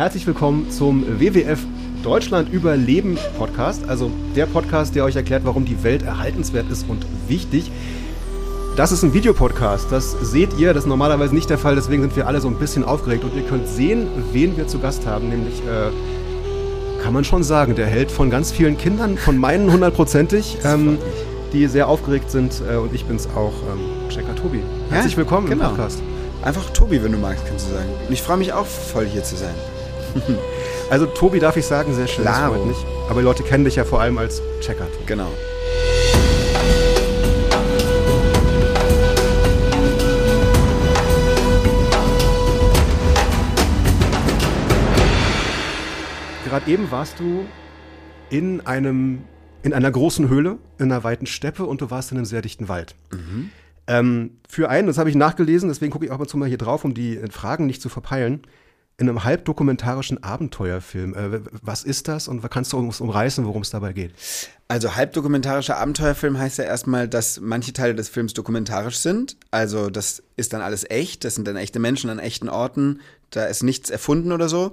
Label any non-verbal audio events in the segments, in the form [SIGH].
Herzlich willkommen zum WWF Deutschland Überleben Podcast, also der Podcast, der euch erklärt, warum die Welt erhaltenswert ist und wichtig. Das ist ein Videopodcast, das seht ihr, das ist normalerweise nicht der Fall, deswegen sind wir alle so ein bisschen aufgeregt und ihr könnt sehen, wen wir zu Gast haben, nämlich, äh, kann man schon sagen, der Held von ganz vielen Kindern, von meinen hundertprozentig, ähm, die sehr aufgeregt sind äh, und ich bin's auch, ähm, Checker Tobi. Herzlich willkommen genau. im Podcast. Einfach Tobi, wenn du magst, kannst du sagen. Und ich freue mich auch voll hier zu sein. [LAUGHS] Also Tobi darf ich sagen, sehr schön, Klaro. das mich. Aber die Leute kennen dich ja vor allem als Checker. Tobi. Genau. Gerade eben warst du in einem, in einer großen Höhle, in einer weiten Steppe und du warst in einem sehr dichten Wald. Ähm, für einen, das habe ich nachgelesen, deswegen gucke ich auch mal zu mal hier drauf, um die Fragen nicht zu verpeilen, in einem halbdokumentarischen Abenteuerfilm. Äh, was ist das und kannst du uns umreißen, worum es dabei geht? Also halbdokumentarischer Abenteuerfilm heißt ja erstmal, dass manche Teile des Films dokumentarisch sind. Also das ist dann alles echt, das sind dann echte Menschen an echten Orten, da ist nichts erfunden oder so.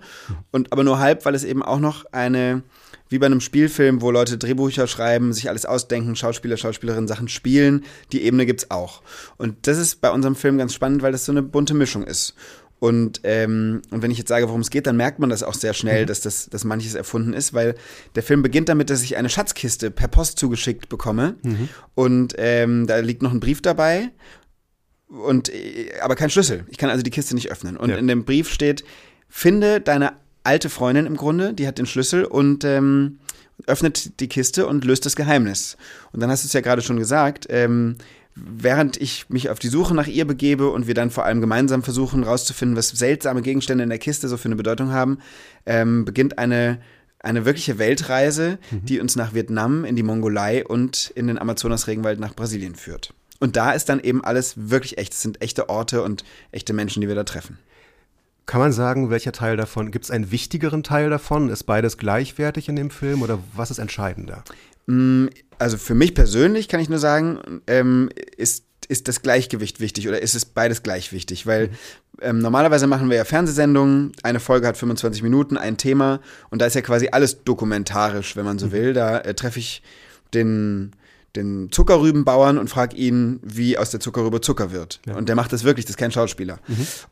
Und aber nur halb, weil es eben auch noch eine, wie bei einem Spielfilm, wo Leute Drehbücher schreiben, sich alles ausdenken, Schauspieler, Schauspielerinnen Sachen spielen, die Ebene gibt's auch. Und das ist bei unserem Film ganz spannend, weil das so eine bunte Mischung ist. Und, ähm, und wenn ich jetzt sage, worum es geht, dann merkt man das auch sehr schnell, dass, das, dass manches erfunden ist, weil der Film beginnt damit, dass ich eine Schatzkiste per Post zugeschickt bekomme. Und ähm, da liegt noch ein Brief dabei. Und, äh, aber kein Schlüssel. Ich kann also die Kiste nicht öffnen. Und Ja. in dem Brief steht, finde deine alte Freundin im Grunde, die hat den Schlüssel und ähm, öffnet die Kiste und löst das Geheimnis. Und dann hast du es ja gerade schon gesagt, ähm, während ich mich auf die Suche nach ihr begebe und wir dann vor allem gemeinsam versuchen rauszufinden, was seltsame Gegenstände in der Kiste so für eine Bedeutung haben, ähm, beginnt eine eine wirkliche Weltreise, die uns nach Vietnam, in die Mongolei und in den Amazonas-Regenwald nach Brasilien führt. Und da ist dann eben alles wirklich echt. Es sind echte Orte und echte Menschen, die wir da treffen. Kann man sagen, welcher Teil davon, gibt es einen wichtigeren Teil davon? Ist beides gleichwertig in dem Film oder was ist entscheidender? Also für mich persönlich kann ich nur sagen, ähm, ist, ist das Gleichgewicht wichtig oder ist es beides gleich wichtig? Weil ähm, normalerweise machen wir ja Fernsehsendungen, eine Folge hat 25 Minuten, ein Thema und da ist ja quasi alles dokumentarisch, wenn man so will. Da äh, treffe ich den, den Zuckerrübenbauern und frage ihn, wie aus der Zuckerrübe Zucker wird. Und der macht das wirklich, das ist kein Schauspieler.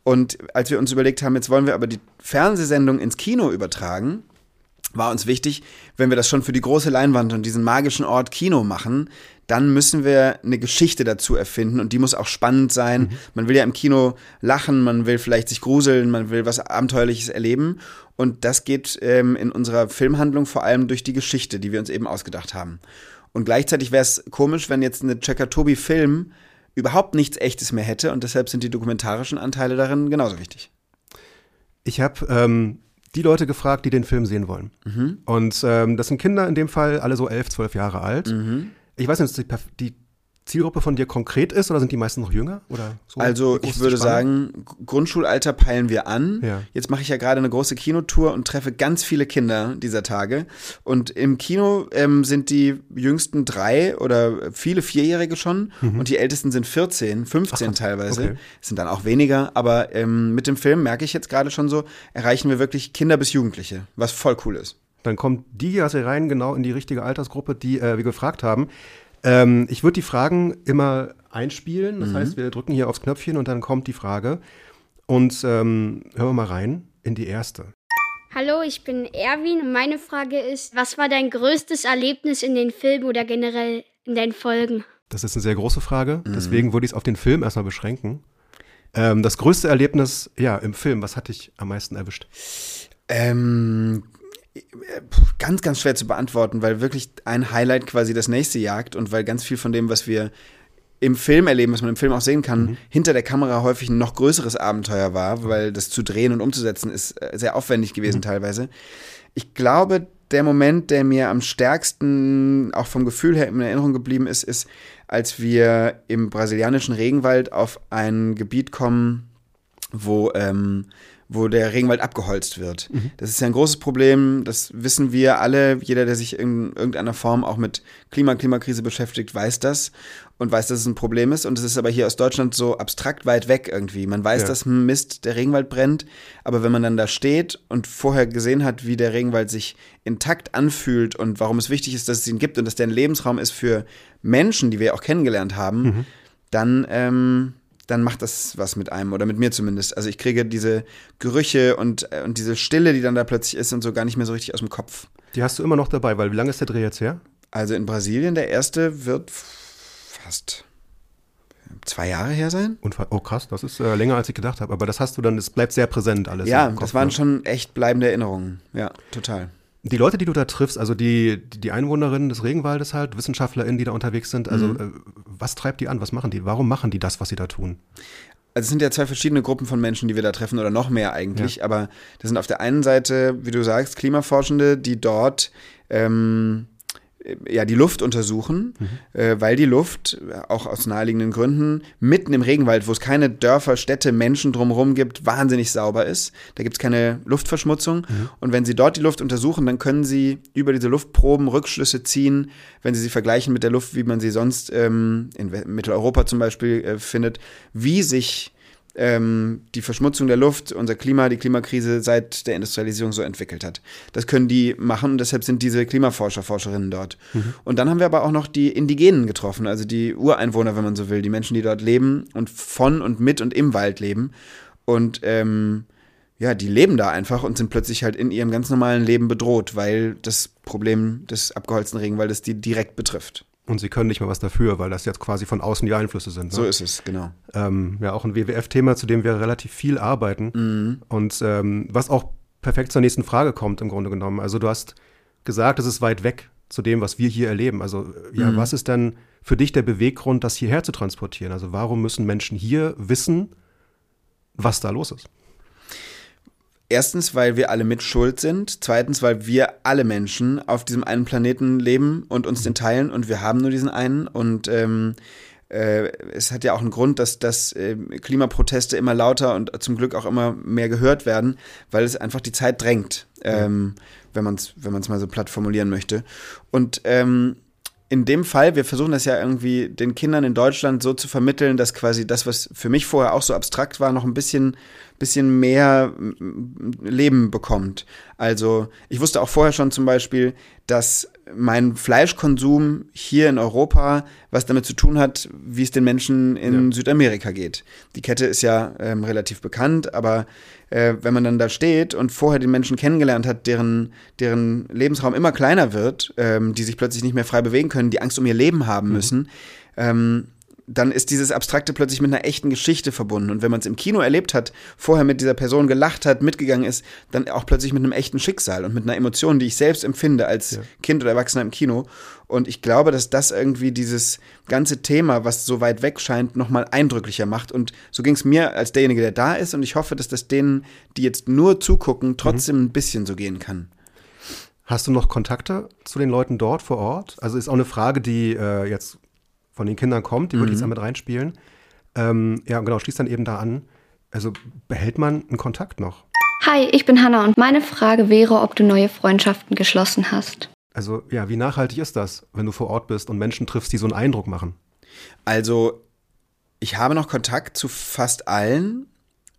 Und als wir uns überlegt haben, jetzt wollen wir aber die Fernsehsendung ins Kino übertragen, war uns wichtig, wenn wir das schon für die große Leinwand und diesen magischen Ort Kino machen, dann müssen wir eine Geschichte dazu erfinden und die muss auch spannend sein. Man will ja im Kino lachen, man will vielleicht sich gruseln, man will was Abenteuerliches erleben und das geht ähm, in unserer Filmhandlung vor allem durch die Geschichte, die wir uns eben ausgedacht haben. Und gleichzeitig wäre es komisch, wenn jetzt eine Checker Tobi Film überhaupt nichts Echtes mehr hätte und deshalb sind die dokumentarischen Anteile darin genauso wichtig. Ich habe ähm, die Leute gefragt, die den Film sehen wollen. Mhm. Und ähm, das sind Kinder in dem Fall, alle so elf, zwölf Jahre alt. Mhm. Ich weiß nicht, ob die, die Zielgruppe von dir konkret ist oder sind die meisten noch jünger? Oder so? Also ich würde Spanne? sagen, Grundschulalter peilen wir an. Ja. Jetzt mache ich ja gerade eine große Kinotour und treffe ganz viele Kinder dieser Tage. Und im Kino ähm, sind die jüngsten drei oder viele Vierjährige schon und die ältesten sind 14, 15 teilweise. Mhm. okay. Sind dann auch weniger, aber ähm, mit dem Film merke ich jetzt gerade schon so, erreichen wir wirklich Kinder bis Jugendliche, was voll cool ist. Dann kommt die ja rein genau in die richtige Altersgruppe, die äh, wir gefragt haben. Ähm, ich würde die Fragen immer einspielen. Mhm. Das heißt, wir drücken hier aufs Knöpfchen und dann kommt die Frage. Und ähm, hören wir mal rein in die erste. Hallo, ich bin Erwin und meine Frage ist, was war dein größtes Erlebnis in den Filmen oder generell in deinen Folgen? Das ist eine sehr große Frage. Mhm. Deswegen würde ich es auf den Film erstmal beschränken. Ähm, das größte Erlebnis, ja, im Film, was hat dich am meisten erwischt? Ähm, äh, ganz, ganz schwer zu beantworten, weil wirklich ein Highlight quasi das nächste jagt und weil ganz viel von dem, was wir im Film erleben, was man im Film auch sehen kann, hinter der Kamera häufig ein noch größeres Abenteuer war, weil das zu drehen und umzusetzen ist äh, sehr aufwendig gewesen teilweise. Ich glaube, der Moment, der mir am stärksten auch vom Gefühl her in Erinnerung geblieben ist, ist, als wir im brasilianischen Regenwald auf ein Gebiet kommen, wo, ähm, wo der Regenwald abgeholzt wird. Mhm. Das ist ja ein großes Problem, das wissen wir alle. Jeder, der sich in irgendeiner Form auch mit Klima, Klimakrise beschäftigt, weiß das und weiß, dass es ein Problem ist. Und es ist aber hier aus Deutschland so abstrakt weit weg irgendwie. Man weiß, ja. dass Mist, der Regenwald brennt, aber wenn man dann da steht und vorher gesehen hat, wie der Regenwald sich intakt anfühlt und warum es wichtig ist, dass es ihn gibt und dass der ein Lebensraum ist für Menschen, die wir auch kennengelernt haben, mhm. dann ähm, dann macht das was mit einem oder mit mir zumindest. Also ich kriege diese Gerüche und, äh, und diese Stille, die dann da plötzlich ist und so gar nicht mehr so richtig aus dem Kopf. Die hast du immer noch dabei, weil wie lange ist der Dreh jetzt her? Also in Brasilien, der erste wird fast zwei Jahre her sein. Und, oh krass, das ist äh, länger als ich gedacht habe. Aber das hast du dann, es bleibt sehr präsent alles. Ja, das waren ne? schon echt bleibende Erinnerungen. Ja, total. Die Leute, die du da triffst, also die, die Einwohnerinnen des Regenwaldes halt, WissenschaftlerInnen, die da unterwegs sind, also mhm. äh, was treibt die an? Was machen die? Warum machen die das, was sie da tun? Also es sind ja zwei verschiedene Gruppen von Menschen, die wir da treffen oder noch mehr eigentlich. Ja. Aber das sind auf der einen Seite, wie du sagst, Klimaforschende, die dort ähm, ja, die Luft untersuchen, mhm. äh, weil die Luft, auch aus naheliegenden Gründen, mitten im Regenwald, wo es keine Dörfer, Städte, Menschen drumherum gibt, wahnsinnig sauber ist. Da gibt es keine Luftverschmutzung. Mhm. Und wenn sie dort die Luft untersuchen, dann können sie über diese Luftproben Rückschlüsse ziehen, wenn sie sie vergleichen mit der Luft, wie man sie sonst ähm, in Mitteleuropa zum Beispiel äh, findet, wie sich ähm, die Verschmutzung der Luft, unser Klima, die Klimakrise seit der Industrialisierung so entwickelt hat. Das können die machen und deshalb sind diese Klimaforscher, Forscherinnen dort. Mhm. Und dann haben wir aber auch noch die Indigenen getroffen, also die Ureinwohner, wenn man so will, die Menschen, die dort leben und von und mit und im Wald leben. Und ähm, ja, die leben da einfach und sind plötzlich halt in ihrem ganz normalen Leben bedroht, weil das Problem des abgeholzten Regenwaldes die direkt betrifft. Und sie können nicht mal was dafür, weil das jetzt quasi von außen die Einflüsse sind. Ne? So ist es, genau. Ähm, ja, auch ein WWF-Thema, zu dem wir relativ viel arbeiten. Mhm. Und ähm, was auch perfekt zur nächsten Frage kommt, im Grunde genommen. Also du hast gesagt, es ist weit weg zu dem, was wir hier erleben. Also ja, mhm. was ist denn für dich der Beweggrund, das hierher zu transportieren? Also warum müssen Menschen hier wissen, was da los ist? Erstens, weil wir alle mit schuld sind. Zweitens, weil wir alle Menschen auf diesem einen Planeten leben und uns den teilen und wir haben nur diesen einen. Und ähm, äh, es hat ja auch einen Grund, dass, dass äh, Klimaproteste immer lauter und zum Glück auch immer mehr gehört werden, weil es einfach die Zeit drängt, ähm, wenn man es wenn man's mal so platt formulieren möchte. Und ähm, in dem Fall, wir versuchen das ja irgendwie den Kindern in Deutschland so zu vermitteln, dass quasi das, was für mich vorher auch so abstrakt war, noch ein bisschen bisschen mehr Leben bekommt. Also ich wusste auch vorher schon zum Beispiel, dass mein Fleischkonsum hier in Europa was damit zu tun hat, wie es den Menschen in ja. Südamerika geht. Die Kette ist ja ähm, relativ bekannt, aber äh, wenn man dann da steht und vorher den Menschen kennengelernt hat, deren, deren Lebensraum immer kleiner wird, ähm, die sich plötzlich nicht mehr frei bewegen können, die Angst um ihr Leben haben mhm. müssen, ähm, dann ist dieses Abstrakte plötzlich mit einer echten Geschichte verbunden. Und wenn man es im Kino erlebt hat, vorher mit dieser Person gelacht hat, mitgegangen ist, dann auch plötzlich mit einem echten Schicksal und mit einer Emotion, die ich selbst empfinde als ja. Kind oder Erwachsener im Kino. Und ich glaube, dass das irgendwie dieses ganze Thema, was so weit weg scheint, nochmal eindrücklicher macht. Und so ging es mir als derjenige, der da ist. Und ich hoffe, dass das denen, die jetzt nur zugucken, trotzdem mhm. ein bisschen so gehen kann. Hast du noch Kontakte zu den Leuten dort vor Ort? Also ist auch eine Frage, die äh, jetzt von den Kindern kommt, die mhm. würde ich jetzt damit reinspielen. Ähm, ja, genau, schließt dann eben da an. Also behält man einen Kontakt noch? Hi, ich bin Hanna und meine Frage wäre, ob du neue Freundschaften geschlossen hast. Also ja, wie nachhaltig ist das, wenn du vor Ort bist und Menschen triffst, die so einen Eindruck machen? Also ich habe noch Kontakt zu fast allen.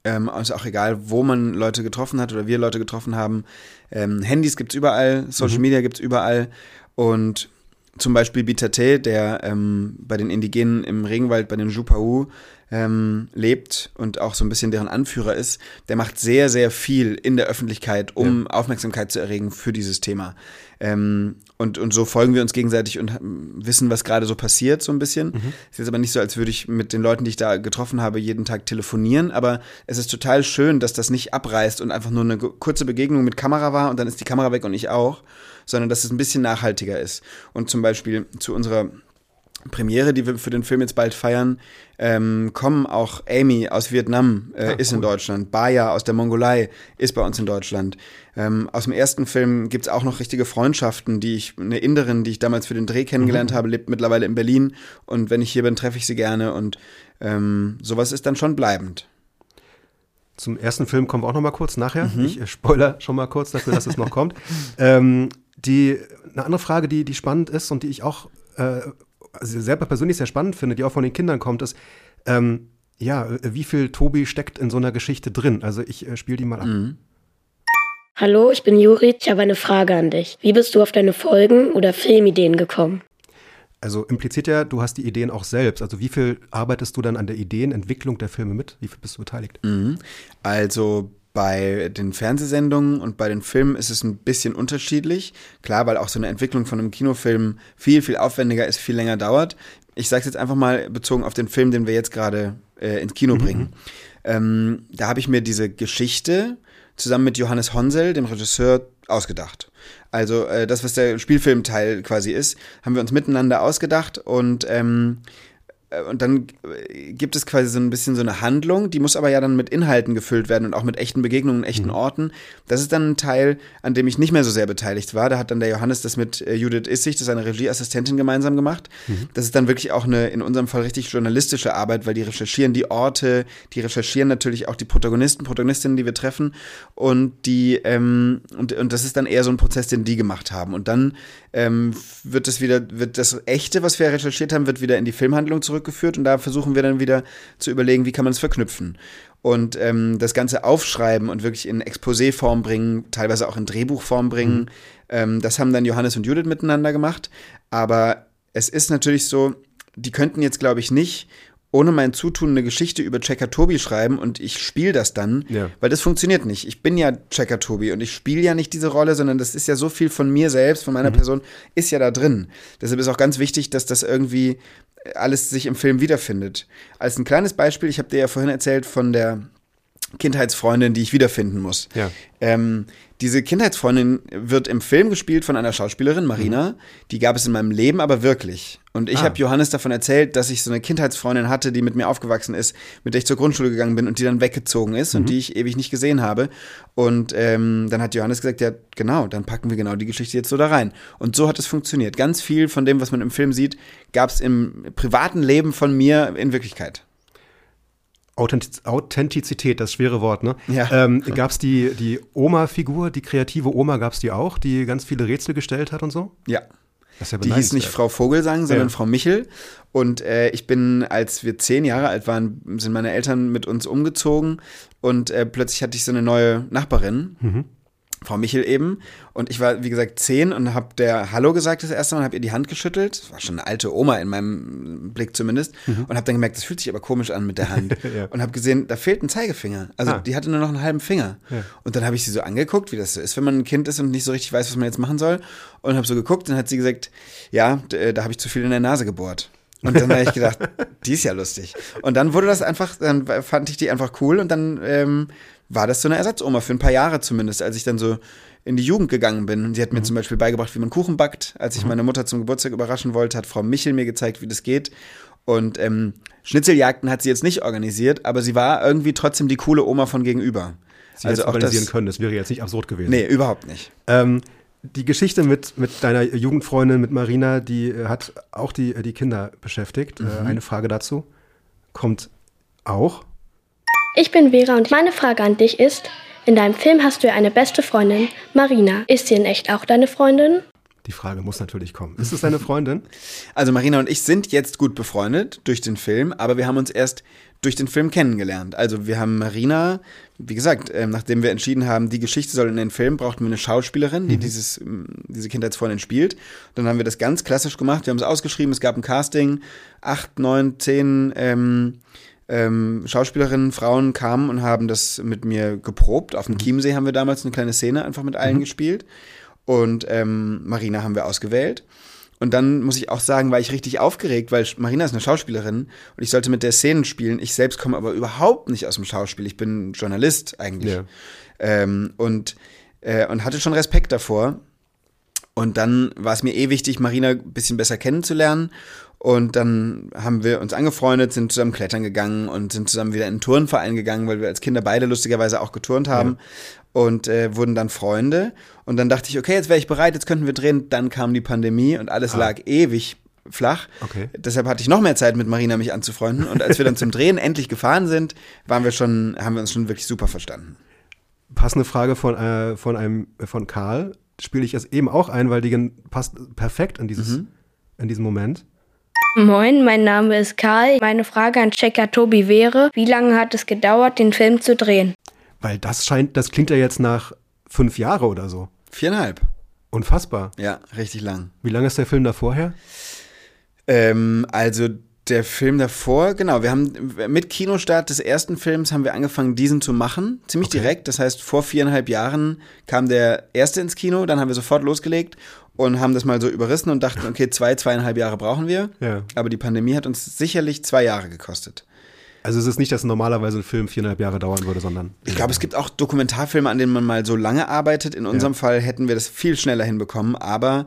Ähm, ist auch egal, wo man Leute getroffen hat oder wir Leute getroffen haben. Ähm, Handys gibt es überall, Social mhm. Media gibt es überall. Und zum Beispiel Bitate, der ähm, bei den Indigenen im Regenwald, bei den Jupau ähm, lebt und auch so ein bisschen deren Anführer ist, der macht sehr, sehr viel in der Öffentlichkeit, um ja. Aufmerksamkeit zu erregen für dieses Thema. Ähm, und, und so folgen wir uns gegenseitig und wissen, was gerade so passiert, so ein bisschen. Mhm. Es ist aber nicht so, als würde ich mit den Leuten, die ich da getroffen habe, jeden Tag telefonieren. Aber es ist total schön, dass das nicht abreißt und einfach nur eine kurze Begegnung mit Kamera war und dann ist die Kamera weg und ich auch, sondern dass es ein bisschen nachhaltiger ist. Und zum Beispiel zu unserer Premiere, die wir für den Film jetzt bald feiern, ähm, kommen auch Amy aus Vietnam, äh, ah, ist cool. in Deutschland. Baya aus der Mongolei ist bei uns in Deutschland. Ähm, aus dem ersten Film gibt es auch noch richtige Freundschaften, die ich, eine Inderin, die ich damals für den Dreh kennengelernt mhm. habe, lebt mittlerweile in Berlin. Und wenn ich hier bin, treffe ich sie gerne. Und ähm, sowas ist dann schon bleibend. Zum ersten Film kommen wir auch noch mal kurz nachher. Mhm. Ich äh, spoiler schon mal kurz dafür, dass es noch kommt. [LAUGHS] Ähm, die, eine andere Frage, die, die spannend ist und die ich auch äh, also selber persönlich sehr spannend finde, die auch von den Kindern kommt, ist, ähm, ja, wie viel Tobi steckt in so einer Geschichte drin? Also ich äh, spiele die mal ab. Mhm. Hallo, ich bin Juri. Ich habe eine Frage an dich. Wie bist du auf deine Folgen oder Filmideen gekommen? Also impliziert ja, du hast die Ideen auch selbst. Also wie viel arbeitest du dann an der Ideenentwicklung der Filme mit? Wie viel bist du beteiligt? Mhm. Also bei den Fernsehsendungen und bei den Filmen ist es ein bisschen unterschiedlich. Klar, weil auch so eine Entwicklung von einem Kinofilm viel, viel aufwendiger ist, viel länger dauert. Ich sage es jetzt einfach mal bezogen auf den Film, den wir jetzt gerade äh, ins Kino mhm. bringen. Ähm, da habe ich mir diese Geschichte zusammen mit Johannes Honsel, dem Regisseur, ausgedacht. Also äh, das, was der Spielfilmteil quasi ist, haben wir uns miteinander ausgedacht und ähm, äh, und dann äh, gibt es quasi so ein bisschen so eine Handlung, die muss aber ja dann mit Inhalten gefüllt werden und auch mit echten Begegnungen, echten mhm. Orten. Das ist dann ein Teil, an dem ich nicht mehr so sehr beteiligt war. Da hat dann der Johannes das mit äh, Judith Issig, das ist eine Regieassistentin, gemeinsam gemacht. Mhm. Das ist dann wirklich auch eine, in unserem Fall richtig journalistische Arbeit, weil die recherchieren die Orte, die recherchieren natürlich auch die Protagonisten, Protagonistinnen, die wir treffen und die, ähm, und, und das ist dann eher so ein Prozess, den die gemacht haben. Und dann ähm, wird das wieder, wird das Echte, was wir recherchiert haben, wird wieder in die Filmhandlung zurück zurückgeführt und da versuchen wir dann wieder zu überlegen, wie kann man es verknüpfen. Und ähm, das Ganze aufschreiben und wirklich in Exposé-Form bringen, teilweise auch in Drehbuchform bringen. Mhm. Ähm, das haben dann Johannes und Judith miteinander gemacht. Aber es ist natürlich so, die könnten jetzt, glaube ich, nicht ohne mein Zutun eine Geschichte über Checker Tobi schreiben und ich spiele das dann, ja. weil das funktioniert nicht. Ich bin ja Checker Tobi und ich spiele ja nicht diese Rolle, sondern das ist ja so viel von mir selbst, von meiner mhm. Person, ist ja da drin. Deshalb ist auch ganz wichtig, dass das irgendwie alles sich im Film wiederfindet. Als ein kleines Beispiel, ich habe dir ja vorhin erzählt von der Kindheitsfreundin, die ich wiederfinden muss. Ja. Ähm, diese Kindheitsfreundin wird im Film gespielt von einer Schauspielerin, Marina. Mhm. Die gab es in meinem Leben aber wirklich. Und ich ah. habe Johannes davon erzählt, dass ich so eine Kindheitsfreundin hatte, die mit mir aufgewachsen ist, mit der ich zur Grundschule gegangen bin und die dann weggezogen ist mhm. und die ich ewig nicht gesehen habe. Und ähm, dann hat Johannes gesagt, ja genau, dann packen wir genau die Geschichte jetzt so da rein. Und so hat es funktioniert. Ganz viel von dem, was man im Film sieht, gab es im privaten Leben von mir in Wirklichkeit. Authentizität, das schwere Wort, ne? Ja. Ähm, gab es die, die Oma-Figur, die kreative Oma, gab es die auch, die ganz viele Rätsel gestellt hat und so? Ja. Ja die hieß nicht Frau Vogelsang, sondern ja. Frau Michel. Und äh, ich bin, als wir zehn Jahre alt waren, sind meine Eltern mit uns umgezogen und äh, plötzlich hatte ich so eine neue Nachbarin. Mhm. Frau Michel eben. Und ich war, wie gesagt, zehn und habe der Hallo gesagt das erste Mal, habe ihr die Hand geschüttelt. Das war schon eine alte Oma in meinem Blick zumindest. Mhm. Und habe dann gemerkt, das fühlt sich aber komisch an mit der Hand. [LAUGHS] ja. Und habe gesehen, da fehlt ein Zeigefinger. Also ah. die hatte nur noch einen halben Finger. Ja. Und dann habe ich sie so angeguckt, wie das so ist, wenn man ein Kind ist und nicht so richtig weiß, was man jetzt machen soll. Und habe so geguckt und hat sie gesagt, ja, äh, da habe ich zu viel in der Nase gebohrt. Und dann habe ich gedacht, [LAUGHS] die ist ja lustig. Und dann wurde das einfach, dann fand ich die einfach cool und dann ähm, war das so eine Ersatzoma für ein paar Jahre zumindest, als ich dann so in die Jugend gegangen bin. Und sie hat mir mhm. zum Beispiel beigebracht, wie man Kuchen backt. Als ich mhm. meine Mutter zum Geburtstag überraschen wollte, hat Frau Michel mir gezeigt, wie das geht. Und ähm, Schnitzeljagden hat sie jetzt nicht organisiert, aber sie war irgendwie trotzdem die coole Oma von gegenüber. Sie also hätte organisieren das, können, das wäre jetzt nicht absurd gewesen. Nee, überhaupt nicht. Ähm, die Geschichte mit, mit deiner Jugendfreundin, mit Marina, die äh, hat auch die, die Kinder beschäftigt. Äh, mhm. eine Frage dazu kommt auch. Ich bin Vera und meine Frage an dich ist, in deinem Film hast du ja eine beste Freundin, Marina. Ist sie in echt auch deine Freundin? Die Frage muss natürlich kommen. Ist es deine Freundin? Also Marina und ich sind jetzt gut befreundet durch den Film, aber wir haben uns erst durch den Film kennengelernt. Also wir haben Marina, wie gesagt, äh, nachdem wir entschieden haben, die Geschichte soll in den Film, brauchten wir eine Schauspielerin, die mhm. dieses, diese Kindheitsfreundin spielt. Dann haben wir das ganz klassisch gemacht. Wir haben es ausgeschrieben, es gab ein Casting, acht, neun, zehn ähm, ähm, Schauspielerinnen, Frauen kamen und haben das mit mir geprobt. Auf dem mhm. Chiemsee haben wir damals eine kleine Szene einfach mit allen mhm. gespielt. Und ähm, Marina haben wir ausgewählt. Und dann muss ich auch sagen, war ich richtig aufgeregt, weil Marina ist eine Schauspielerin und ich sollte mit der Szenen spielen. Ich selbst komme aber überhaupt nicht aus dem Schauspiel. Ich bin Journalist eigentlich. Ja. Ähm, und, äh, und hatte schon Respekt davor. Und dann war es mir eh wichtig, Marina ein bisschen besser kennenzulernen. Und dann haben wir uns angefreundet, sind zusammen klettern gegangen und sind zusammen wieder in einen Turnverein gegangen, weil wir als Kinder beide lustigerweise auch geturnt haben ja. und äh, wurden dann Freunde. Und dann dachte ich, okay, jetzt wäre ich bereit, jetzt könnten wir drehen. Dann kam die Pandemie und alles ah. lag ewig flach. Okay. Deshalb hatte ich noch mehr Zeit, mit Marina mich anzufreunden. Und als wir dann zum Drehen [LAUGHS] endlich gefahren sind, waren wir schon, haben wir uns schon wirklich super verstanden. Passende Frage von, äh, von einem von Karl. Spiele ich es eben auch ein, weil die passt perfekt in dieses, in diesem Moment. Moin, mein Name ist Karl. Meine Frage an Checker Tobi wäre, wie lange hat es gedauert, den Film zu drehen? Weil das scheint, das klingt ja jetzt nach fünf Jahre oder so. Viereinhalb. Unfassbar. Ja, richtig lang. Wie lange ist der Film davor her? Ähm, also der Film davor, genau, wir haben mit Kinostart des ersten Films haben wir angefangen, diesen zu machen, ziemlich Okay. direkt. Das heißt, vor viereinhalb Jahren kam der erste ins Kino, dann haben wir sofort losgelegt und haben das mal so überrissen und dachten, okay, zwei, zweieinhalb Jahre brauchen wir. Ja. Aber die Pandemie hat uns sicherlich zwei Jahre gekostet. Also es ist nicht, dass normalerweise ein Film viereinhalb Jahre dauern würde, sondern. Ich glaube, es gibt auch Dokumentarfilme, an denen man mal so lange arbeitet. In unserem Fall hätten wir das viel schneller hinbekommen. Aber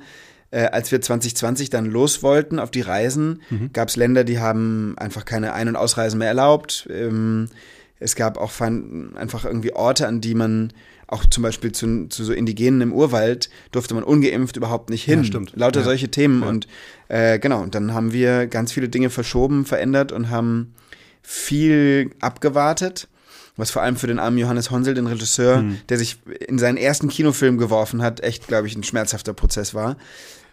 äh, als wir 2020 dann los wollten auf die Reisen, gab es Länder, die haben einfach keine Ein- und Ausreisen mehr erlaubt. Ähm, es gab auch einfach irgendwie Orte, an die man auch zum Beispiel zu, zu so Indigenen im Urwald durfte man ungeimpft überhaupt nicht hin. Ja, stimmt. Lauter Ja. solche Themen. Ja. Und äh, genau, und dann haben wir ganz viele Dinge verschoben, verändert und haben viel abgewartet. Was vor allem für den armen Johannes Honsel, den Regisseur, der sich in seinen ersten Kinofilm geworfen hat, echt, glaube ich, ein schmerzhafter Prozess war.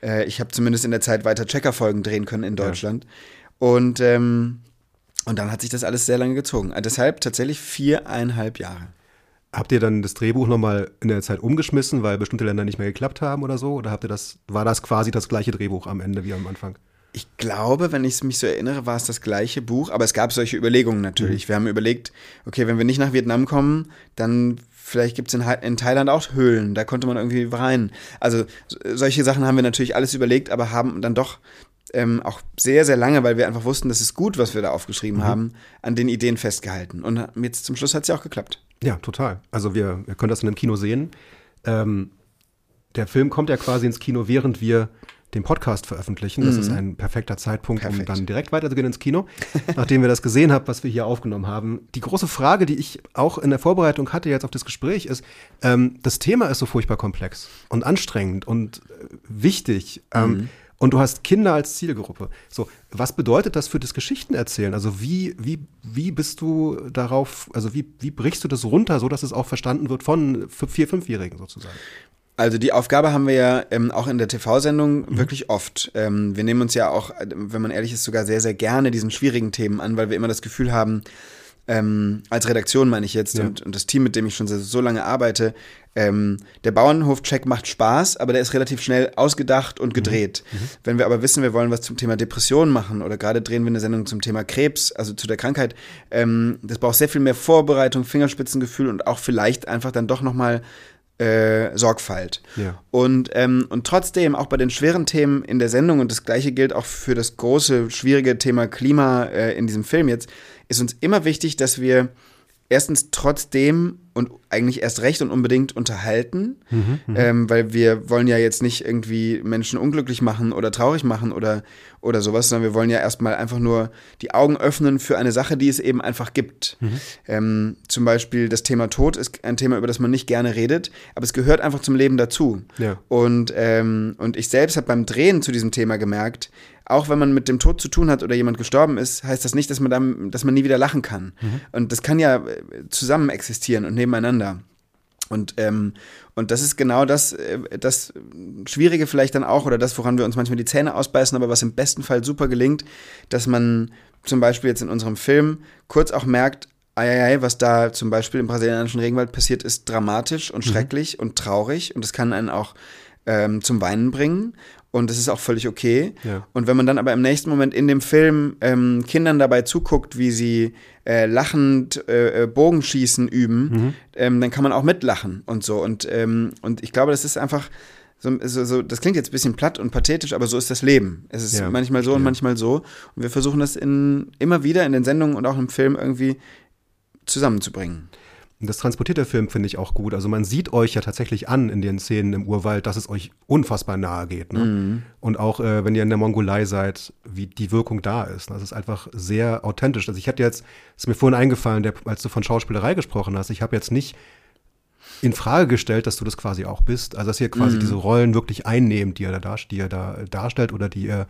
Äh, ich habe zumindest in der Zeit weiter Checker-Folgen drehen können in Deutschland. Und, ähm, und dann hat sich das alles sehr lange gezogen. Äh, deshalb tatsächlich viereinhalb Jahre. Habt ihr dann das Drehbuch nochmal in der Zeit umgeschmissen, weil bestimmte Länder nicht mehr geklappt haben oder so? Oder habt ihr das, war das quasi das gleiche Drehbuch am Ende wie am Anfang? Ich glaube, wenn ich mich so erinnere, war es das gleiche Buch, aber es gab solche Überlegungen natürlich. Wir haben überlegt, okay, wenn wir nicht nach Vietnam kommen, dann vielleicht gibt es in, in Thailand auch Höhlen, da konnte man irgendwie rein. Also so- solche Sachen haben wir natürlich alles überlegt, aber haben dann doch ähm, auch sehr, sehr lange, weil wir einfach wussten, das ist gut, was wir da aufgeschrieben haben, an den Ideen festgehalten. Und jetzt zum Schluss hat es ja auch geklappt. Ja, total. Also wir, wir können das in einem Kino sehen. Ähm, der Film kommt ja quasi ins Kino, während wir den Podcast veröffentlichen. Das ist ein perfekter Zeitpunkt, Perfekt. um dann direkt weiterzugehen ins Kino, nachdem wir das gesehen haben, was wir hier aufgenommen haben. Die große Frage, die ich auch in der Vorbereitung hatte jetzt auf das Gespräch, ist, ähm, das Thema ist so furchtbar komplex und anstrengend und äh, wichtig. Ähm, und du hast Kinder als Zielgruppe. So, was bedeutet das für das Geschichtenerzählen? Also wie, wie, wie bist du darauf, also wie, wie brichst du das runter, so dass es auch verstanden wird von Vier-, Fünfjährigen sozusagen? Also die Aufgabe haben wir ja ähm, auch in der TV-Sendung wirklich oft. Ähm, wir nehmen uns ja auch, äh, wenn man ehrlich ist, sogar sehr, sehr gerne diesen schwierigen Themen an, weil wir immer das Gefühl haben, ähm, als Redaktion meine ich jetzt Ja. und, und das Team, mit dem ich schon so, so lange arbeite, ähm, der Bauernhof-Check macht Spaß, aber der ist relativ schnell ausgedacht und gedreht. Wenn wir aber wissen, wir wollen was zum Thema Depression machen oder gerade drehen wir eine Sendung zum Thema Krebs, also zu der Krankheit, ähm, das braucht sehr viel mehr Vorbereitung, Fingerspitzengefühl und auch vielleicht einfach dann doch nochmal äh, Sorgfalt. Ja. Und, ähm, und trotzdem, auch bei den schweren Themen in der Sendung, und das gleiche gilt auch für das große, schwierige Thema Klima äh, in diesem Film jetzt, ist uns immer wichtig, dass wir erstens trotzdem und eigentlich erst recht und unbedingt unterhalten, ähm, weil wir wollen ja jetzt nicht irgendwie Menschen unglücklich machen oder traurig machen oder, oder sowas, sondern wir wollen ja erstmal einfach nur die Augen öffnen für eine Sache, die es eben einfach gibt. Ähm, zum Beispiel das Thema Tod ist ein Thema, über das man nicht gerne redet, aber es gehört einfach zum Leben dazu. Ja. Und, ähm, und ich selbst habe beim Drehen zu diesem Thema gemerkt, auch wenn man mit dem Tod zu tun hat oder jemand gestorben ist, heißt das nicht, dass man, dann, dass man nie wieder lachen kann. Und das kann ja äh, zusammen existieren und nebeneinander. Und, ähm, und das ist genau das, äh, das Schwierige vielleicht dann auch, oder das, woran wir uns manchmal die Zähne ausbeißen, aber was im besten Fall super gelingt, dass man zum Beispiel jetzt in unserem Film kurz auch merkt, Eieiei, was da zum Beispiel im brasilianischen Regenwald passiert, ist dramatisch und schrecklich und traurig und das kann einen auch ähm, zum Weinen bringen und das ist auch völlig okay. Ja. Und wenn man dann aber im nächsten Moment in dem Film ähm, Kindern dabei zuguckt, wie sie äh, lachend äh, äh, Bogenschießen üben, ähm, dann kann man auch mitlachen und so. Und, ähm, und ich glaube, das ist einfach so, so, so, das klingt jetzt ein bisschen platt und pathetisch, aber so ist das Leben. Es ist Ja, manchmal so und manchmal so. Und wir versuchen das in, immer wieder in den Sendungen und auch im Film irgendwie zusammenzubringen. Und das transportiert der Film, finde ich, auch gut. Also man sieht euch ja tatsächlich an in den Szenen im Urwald, dass es euch unfassbar nahe geht. Ne? Und auch äh, wenn ihr in der Mongolei seid, wie die Wirkung da ist. Das ist einfach sehr authentisch. Also ich hatte jetzt, ist mir vorhin eingefallen, der, als du von Schauspielerei gesprochen hast, ich habe jetzt nicht in Frage gestellt, dass du das quasi auch bist. Also dass ihr quasi diese Rollen wirklich einnehmt, die ihr da, die ihr da darstellt oder die ihr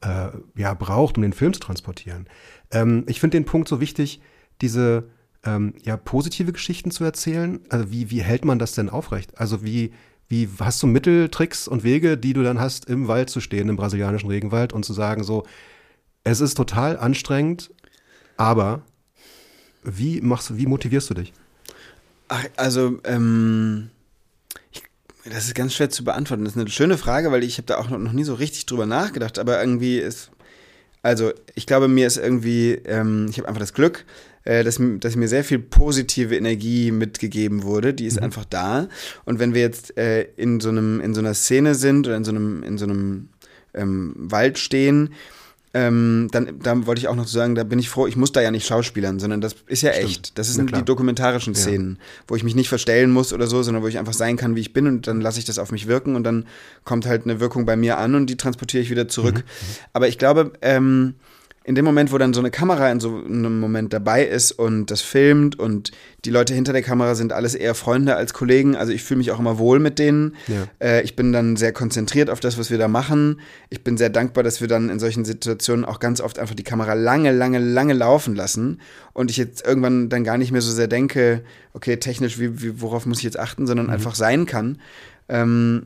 äh, ja, braucht, um den Film zu transportieren. Ähm, ich finde den Punkt so wichtig, diese ähm, ja, positive Geschichten zu erzählen. Also wie, wie hält man das denn aufrecht? Also wie, wie hast du Mittel, Tricks und Wege, die du dann hast, im Wald zu stehen, im brasilianischen Regenwald und zu sagen so, es ist total anstrengend, aber wie machst wie motivierst du dich? Ach, also, ähm, ich, das ist ganz schwer zu beantworten. Das ist eine schöne Frage, weil ich habe da auch noch, noch nie so richtig drüber nachgedacht, aber irgendwie ist, also ich glaube, mir ist irgendwie, ähm, ich habe einfach das Glück, dass, dass mir sehr viel positive Energie mitgegeben wurde. Die ist mhm. einfach da. Und wenn wir jetzt äh, in so einem, in so einer Szene sind oder in so einem, in so einem ähm, Wald stehen, ähm, dann da wollte ich auch noch sagen, da bin ich froh, ich muss da ja nicht schauspielern, sondern das ist ja Stimmt. echt. Das sind die dokumentarischen Szenen, ja. wo ich mich nicht verstellen muss oder so, sondern wo ich einfach sein kann, wie ich bin und dann lasse ich das auf mich wirken und dann kommt halt eine Wirkung bei mir an und die transportiere ich wieder zurück. Mhm. mhm. Aber ich glaube, ähm, in dem Moment, wo dann so eine Kamera in so einem Moment dabei ist und das filmt und die Leute hinter der Kamera sind alles eher Freunde als Kollegen, also ich fühle mich auch immer wohl mit denen. Ja. Äh, ich bin dann sehr konzentriert auf das, was wir da machen. Ich bin sehr dankbar, dass wir dann in solchen Situationen auch ganz oft einfach die Kamera lange, lange, lange laufen lassen und ich jetzt irgendwann dann gar nicht mehr so sehr denke, okay, technisch, wie, wie worauf muss ich jetzt achten, sondern mhm. einfach sein kann. Ähm,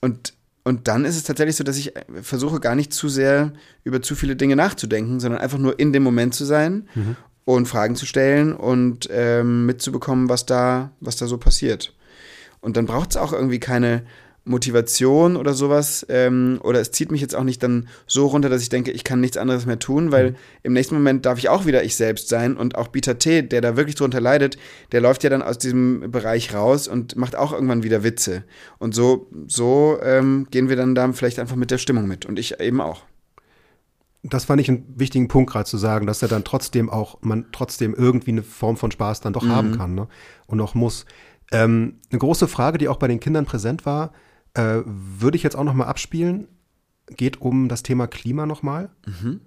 und und dann ist es tatsächlich so, dass ich versuche gar nicht zu sehr über zu viele Dinge nachzudenken, sondern einfach nur in dem Moment zu sein mhm. und Fragen zu stellen und ähm, mitzubekommen, was da, was da so passiert. Und dann braucht es auch irgendwie keine Motivation oder sowas. Ähm, oder es zieht mich jetzt auch nicht dann so runter, dass ich denke, ich kann nichts anderes mehr tun, weil mhm. im nächsten Moment darf ich auch wieder ich selbst sein. Und auch Bieter T, der da wirklich drunter leidet, der läuft ja dann aus diesem Bereich raus und macht auch irgendwann wieder Witze. Und so, so ähm, gehen wir dann da vielleicht einfach mit der Stimmung mit. Und ich eben auch. Das fand ich einen wichtigen Punkt gerade zu sagen, dass er dann trotzdem auch, man trotzdem irgendwie eine Form von Spaß dann doch mhm. haben kann ne? und auch muss. Ähm, eine große Frage, die auch bei den Kindern präsent war, äh, würde ich jetzt auch noch mal abspielen. Geht um das Thema Klima nochmal. Mhm.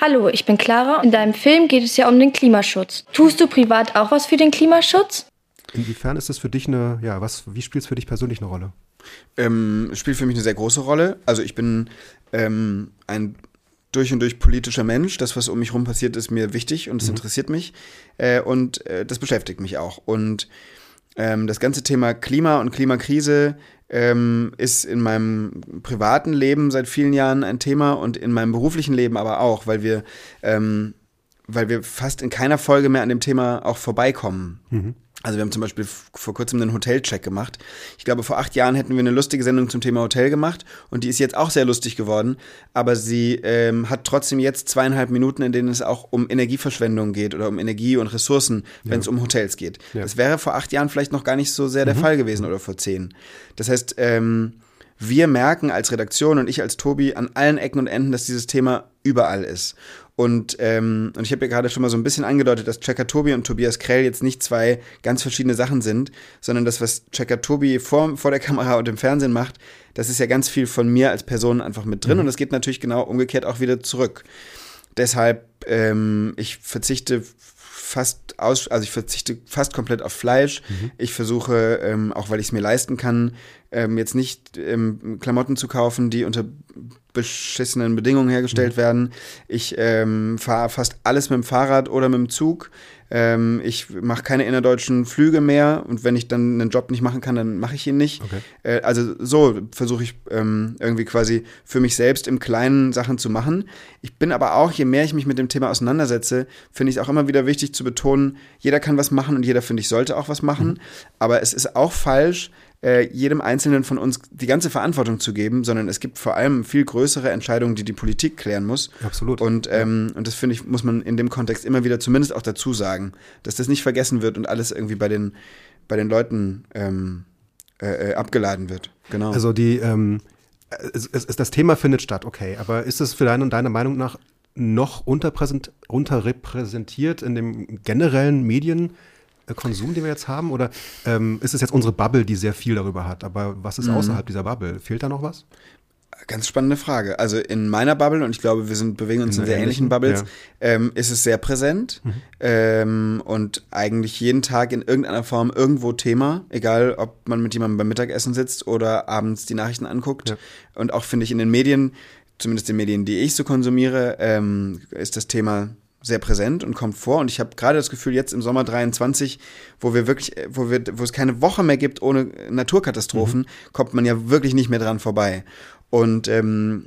Hallo, ich bin Clara. In deinem Film geht es ja um den Klimaschutz. Tust du privat auch was für den Klimaschutz? Inwiefern ist das für dich eine, ja, was, wie spielt es für dich persönlich eine Rolle? Ähm, spielt für mich eine sehr große Rolle. Also ich bin ähm, ein durch und durch politischer Mensch. Das, was um mich herum passiert, ist mir wichtig und es mhm. interessiert mich. Äh, und äh, das beschäftigt mich auch. Und ähm, das ganze Thema Klima und Klimakrise ähm, ist in meinem privaten Leben seit vielen Jahren ein Thema und in meinem beruflichen Leben aber auch, weil wir, ähm, weil wir fast in keiner Folge mehr an dem Thema auch vorbeikommen. Mhm. Also wir haben zum Beispiel vor kurzem einen Hotelcheck gemacht. Ich glaube, vor acht Jahren hätten wir eine lustige Sendung zum Thema Hotel gemacht und die ist jetzt auch sehr lustig geworden. Aber sie ähm, hat trotzdem jetzt zweieinhalb Minuten, in denen es auch um Energieverschwendung geht oder um Energie und Ressourcen, wenn es um Hotels geht. Ja. Das wäre vor acht Jahren vielleicht noch gar nicht so sehr der mhm. Fall gewesen oder vor zehn. Das heißt, ähm, wir merken als Redaktion und ich als Tobi an allen Ecken und Enden, dass dieses Thema überall ist. Und, ähm, und ich habe ja gerade schon mal so ein bisschen angedeutet, dass Checker Tobi und Tobias Krell jetzt nicht zwei ganz verschiedene Sachen sind, sondern das, was Checker Tobi vor, vor der Kamera und im Fernsehen macht, das ist ja ganz viel von mir als Person einfach mit drin mhm. und es geht natürlich genau umgekehrt auch wieder zurück. Deshalb, ähm, ich verzichte fast aus, also ich verzichte fast komplett auf Fleisch. Mhm. Ich versuche, ähm, auch weil ich es mir leisten kann, ähm, jetzt nicht ähm, Klamotten zu kaufen, die unter beschissenen Bedingungen hergestellt mhm. werden. Ich ähm, fahre fast alles mit dem Fahrrad oder mit dem Zug. Ähm, ich mache keine innerdeutschen Flüge mehr und wenn ich dann einen Job nicht machen kann, dann mache ich ihn nicht. Okay. Äh, also so versuche ich ähm, irgendwie quasi für mich selbst im Kleinen Sachen zu machen. Ich bin aber auch, je mehr ich mich mit dem Thema auseinandersetze, finde ich es auch immer wieder wichtig zu betonen, jeder kann was machen und jeder, finde ich, sollte auch was machen. Mhm. Aber es ist auch falsch, äh, jedem Einzelnen von uns die ganze Verantwortung zu geben, sondern es gibt vor allem viel größere Entscheidungen, die die Politik klären muss. Absolut. Und, ähm, und das finde ich, muss man in dem Kontext immer wieder zumindest auch dazu sagen, dass das nicht vergessen wird und alles irgendwie bei den, bei den Leuten ähm, äh, äh abgeladen wird. Genau. Also die, ähm, es, es, das Thema findet statt, okay, aber ist es für deine und deiner Meinung nach noch unterrepräsentiert in dem generellen Medien? Konsum, den wir jetzt haben? Oder ähm, ist es jetzt unsere Bubble, die sehr viel darüber hat? Aber was ist mhm. außerhalb dieser Bubble? Fehlt da noch was? Ganz spannende Frage. Also in meiner Bubble, und ich glaube, wir sind, bewegen uns in, in sehr ähnlichen, Bubbles, ja. ähm, ist es sehr präsent mhm. ähm, und eigentlich jeden Tag in irgendeiner Form irgendwo Thema, egal ob man mit jemandem beim Mittagessen sitzt oder abends die Nachrichten anguckt. Ja. Und auch, finde ich, in den Medien zumindest in Medien, die ich so konsumiere, ähm, ist das Thema sehr präsent und kommt vor. Und ich habe gerade das Gefühl, jetzt im Sommer 23, wo wir wirklich, wo wir, wo es keine Woche mehr gibt ohne Naturkatastrophen, mhm. kommt man ja wirklich nicht mehr dran vorbei. Und ähm,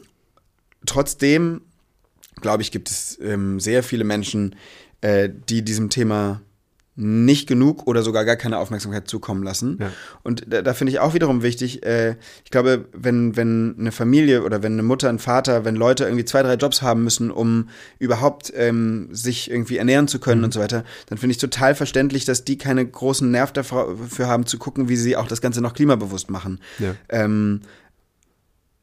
trotzdem, glaube ich, gibt es ähm, sehr viele Menschen, äh, die diesem Thema nicht genug oder sogar gar keine Aufmerksamkeit zukommen lassen. Ja. Und da, da finde ich auch wiederum wichtig, äh, ich glaube, wenn, wenn eine Familie oder wenn eine Mutter, ein Vater, wenn Leute irgendwie zwei, drei Jobs haben müssen, um überhaupt ähm, sich irgendwie ernähren zu können mhm. und so weiter, dann finde ich total verständlich, dass die keine großen Nerv dafür haben zu gucken, wie sie auch das Ganze noch klimabewusst machen. Ja. Ähm,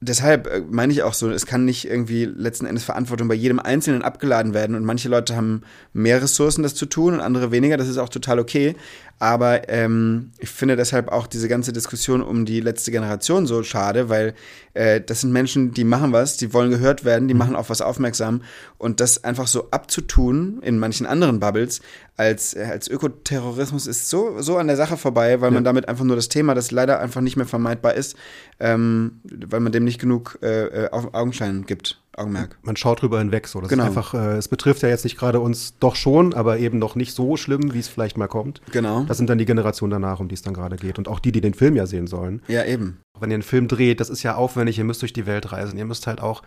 deshalb äh, meine ich auch so, es kann nicht irgendwie letzten Endes Verantwortung bei jedem Einzelnen abgeladen werden und manche Leute haben mehr Ressourcen, das zu tun und andere weniger, das ist auch total okay. Aber ähm, ich finde deshalb auch diese ganze Diskussion um die letzte Generation so schade, weil äh, das sind Menschen, die machen was, die wollen gehört werden, die mhm. machen auf was aufmerksam und das einfach so abzutun in manchen anderen Bubbles als, äh, als Ökoterrorismus ist so, so an der Sache vorbei, weil ja. man damit einfach nur das Thema, das leider einfach nicht mehr vermeidbar ist, ähm, weil man dem nicht genug äh, äh Augenschein gibt. Augenmerk. Man schaut drüber hinweg so. Das genau. ist einfach, äh, es betrifft ja jetzt nicht gerade uns doch schon, aber eben noch nicht so schlimm, wie es vielleicht mal kommt. Genau. Das sind dann die Generationen danach, um die es dann gerade geht. Und auch die, die den Film ja sehen sollen. Ja, eben. Wenn ihr einen Film dreht, das ist ja aufwendig, ihr müsst durch die Welt reisen. Ihr müsst halt auch,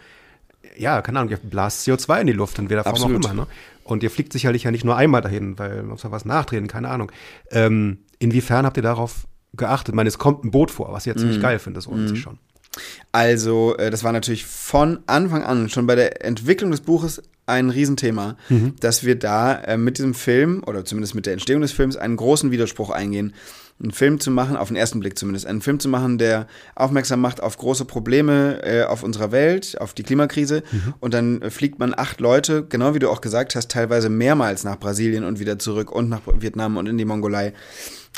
ja, keine Ahnung, ihr blast CO2 in die Luft, in welcher Form Absolut. auch immer. Ne? Und ihr fliegt sicherlich ja nicht nur einmal dahin, weil man muss ja was nachdrehen, keine Ahnung. Ähm, inwiefern habt ihr darauf geachtet? Ich meine, es kommt ein Boot vor, was ich jetzt ziemlich mm. geil finde, das mm. sich schon. Also, äh, das war natürlich von Anfang an, schon bei der Entwicklung des Buches, ein Riesenthema, mhm. dass wir da äh, mit diesem Film oder zumindest mit der Entstehung des Films einen großen Widerspruch eingehen. Einen Film zu machen, auf den ersten Blick zumindest, einen Film zu machen, der aufmerksam macht auf große Probleme äh, auf unserer Welt, auf die Klimakrise. Mhm. Und dann äh, fliegt man acht Leute, genau wie du auch gesagt hast, teilweise mehrmals nach Brasilien und wieder zurück und nach Vietnam und in die Mongolei.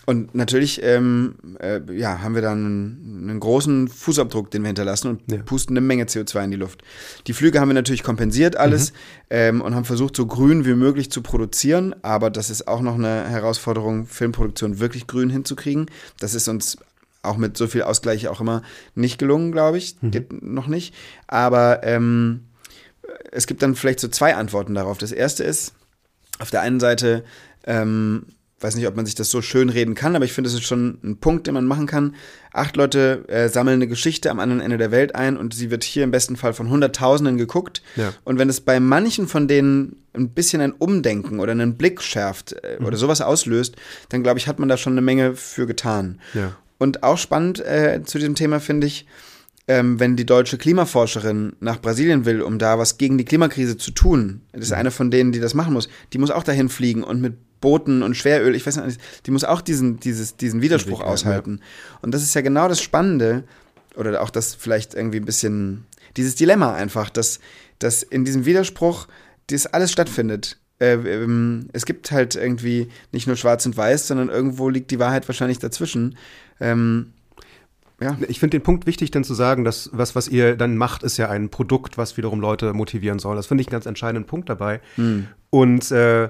Und natürlich ähm, äh, ja, haben wir dann einen, einen, großen Fußabdruck, den wir hinterlassen und ja. pusten eine Menge CO2 in die Luft. Die Flüge haben wir natürlich kompensiert alles mhm. ähm, und haben versucht, so grün wie möglich zu produzieren. Aber das ist auch noch eine Herausforderung, Filmproduktion wirklich grün hinzukriegen. Das ist uns auch mit so viel Ausgleich auch immer nicht gelungen, glaube ich. Mhm. Geht noch nicht. Aber ähm, es gibt dann vielleicht so zwei Antworten darauf. Das erste ist, auf der einen Seite, ähm, weiß nicht, ob man sich das so schön reden kann, aber ich finde, es ist schon ein Punkt, den man machen kann. Acht Leute äh, sammeln eine Geschichte am anderen Ende der Welt ein und sie wird hier im besten Fall von Hunderttausenden geguckt. Ja. Und wenn es bei manchen von denen ein bisschen ein Umdenken oder einen Blick schärft äh, mhm. oder sowas auslöst, dann glaube ich, hat man da schon eine Menge für getan. Ja. Und auch spannend äh, zu diesem Thema finde ich, ähm, wenn die deutsche Klimaforscherin nach Brasilien will, um da was gegen die Klimakrise zu tun, das ist mhm. eine von denen, die das machen muss, die muss auch dahin fliegen und mit Booten und Schweröl, ich weiß nicht, die muss auch diesen, dieses, diesen Widerspruch aushalten. Ja. Und das ist ja genau das Spannende, oder auch das vielleicht irgendwie ein bisschen, dieses Dilemma einfach, dass, dass in diesem Widerspruch das alles stattfindet. Äh, ähm, es gibt halt irgendwie nicht nur schwarz und weiß, sondern irgendwo liegt die Wahrheit wahrscheinlich dazwischen. Ähm, ja. Ich finde den Punkt wichtig, denn zu sagen, dass was, was ihr dann macht, ist ja ein Produkt, was wiederum Leute motivieren soll. Das finde ich einen ganz entscheidenden Punkt dabei. Mhm. Und äh,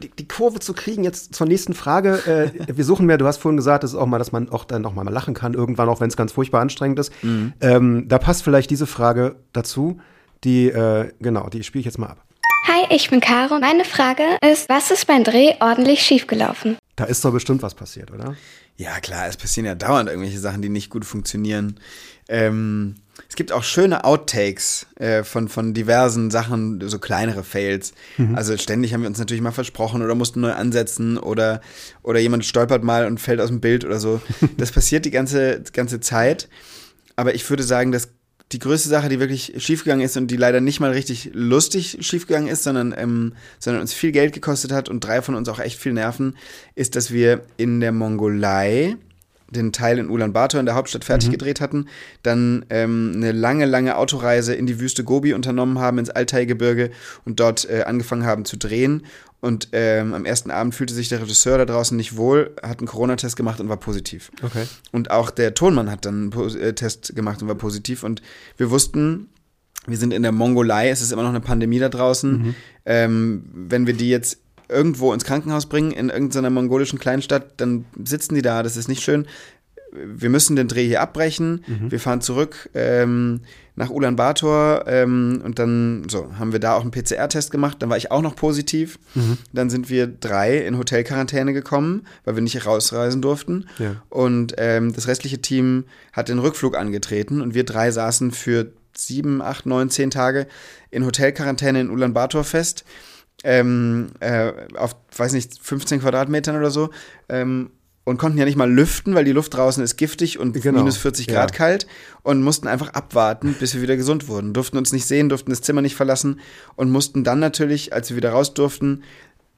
die, die, Kurve zu kriegen jetzt zur nächsten Frage. Äh, [LAUGHS] wir suchen mehr, du hast vorhin gesagt, das ist auch mal, dass man auch dann noch mal lachen kann, irgendwann, auch wenn es ganz furchtbar anstrengend ist. Mhm. Ähm, da passt vielleicht diese Frage dazu, die, äh, genau, die spiele ich jetzt mal ab. Hi, ich bin Caro. Meine Frage ist, was ist beim Dreh ordentlich schiefgelaufen? Da ist doch bestimmt was passiert, oder? Ja, klar, es passieren ja dauernd irgendwelche Sachen, die nicht gut funktionieren. Ähm, es gibt auch schöne Outtakes äh, von, von diversen Sachen, so kleinere Fails. Mhm. Also ständig haben wir uns natürlich mal versprochen oder mussten neu ansetzen oder, oder jemand stolpert mal und fällt aus dem Bild oder so. [LAUGHS] Das passiert die ganze, ganze Zeit. Aber ich würde sagen, dass die größte Sache, die wirklich schiefgegangen ist und die leider nicht mal richtig lustig schiefgegangen ist, sondern, ähm, sondern uns viel Geld gekostet hat und drei von uns auch echt viel Nerven, ist, dass wir in der Mongolei den Teil in Ulaanbaatar in der Hauptstadt fertig mhm. gedreht hatten, dann ähm, eine lange, lange Autoreise in die Wüste Gobi unternommen haben, ins Altai-Gebirge und dort äh, angefangen haben zu drehen. Und ähm, am ersten Abend fühlte sich der Regisseur da draußen nicht wohl, hat einen Corona-Test gemacht und war positiv. Okay. Und auch der Tonmann hat dann einen äh, Test gemacht und war positiv. Und wir wussten, wir sind in der Mongolei, es ist immer noch eine Pandemie da draußen. Mhm. Ähm, wenn wir die jetzt irgendwo ins Krankenhaus bringen, in irgendeiner mongolischen Kleinstadt, dann sitzen die da, das ist nicht schön. wir müssen den Dreh hier abbrechen, wir fahren zurück ähm, nach Ulaanbaatar ähm, und dann so haben wir da auch einen PCR-Test gemacht. Dann war ich auch noch positiv. Dann sind wir drei in Hotelquarantäne gekommen, weil wir nicht rausreisen durften. Ja. Und ähm, das restliche Team hat den Rückflug angetreten und wir drei saßen für sieben, acht, neun, zehn Tage in Hotelquarantäne in Ulaanbaatar fest. Ähm, äh, auf, weiß nicht, 15 Quadratmetern oder so. Ähm, und konnten ja nicht mal lüften, weil die Luft draußen ist giftig und Genau. minus 40 Grad Ja. kalt und mussten einfach abwarten, bis wir wieder gesund wurden. Durften uns nicht sehen, durften das Zimmer nicht verlassen und mussten dann natürlich, als wir wieder raus durften,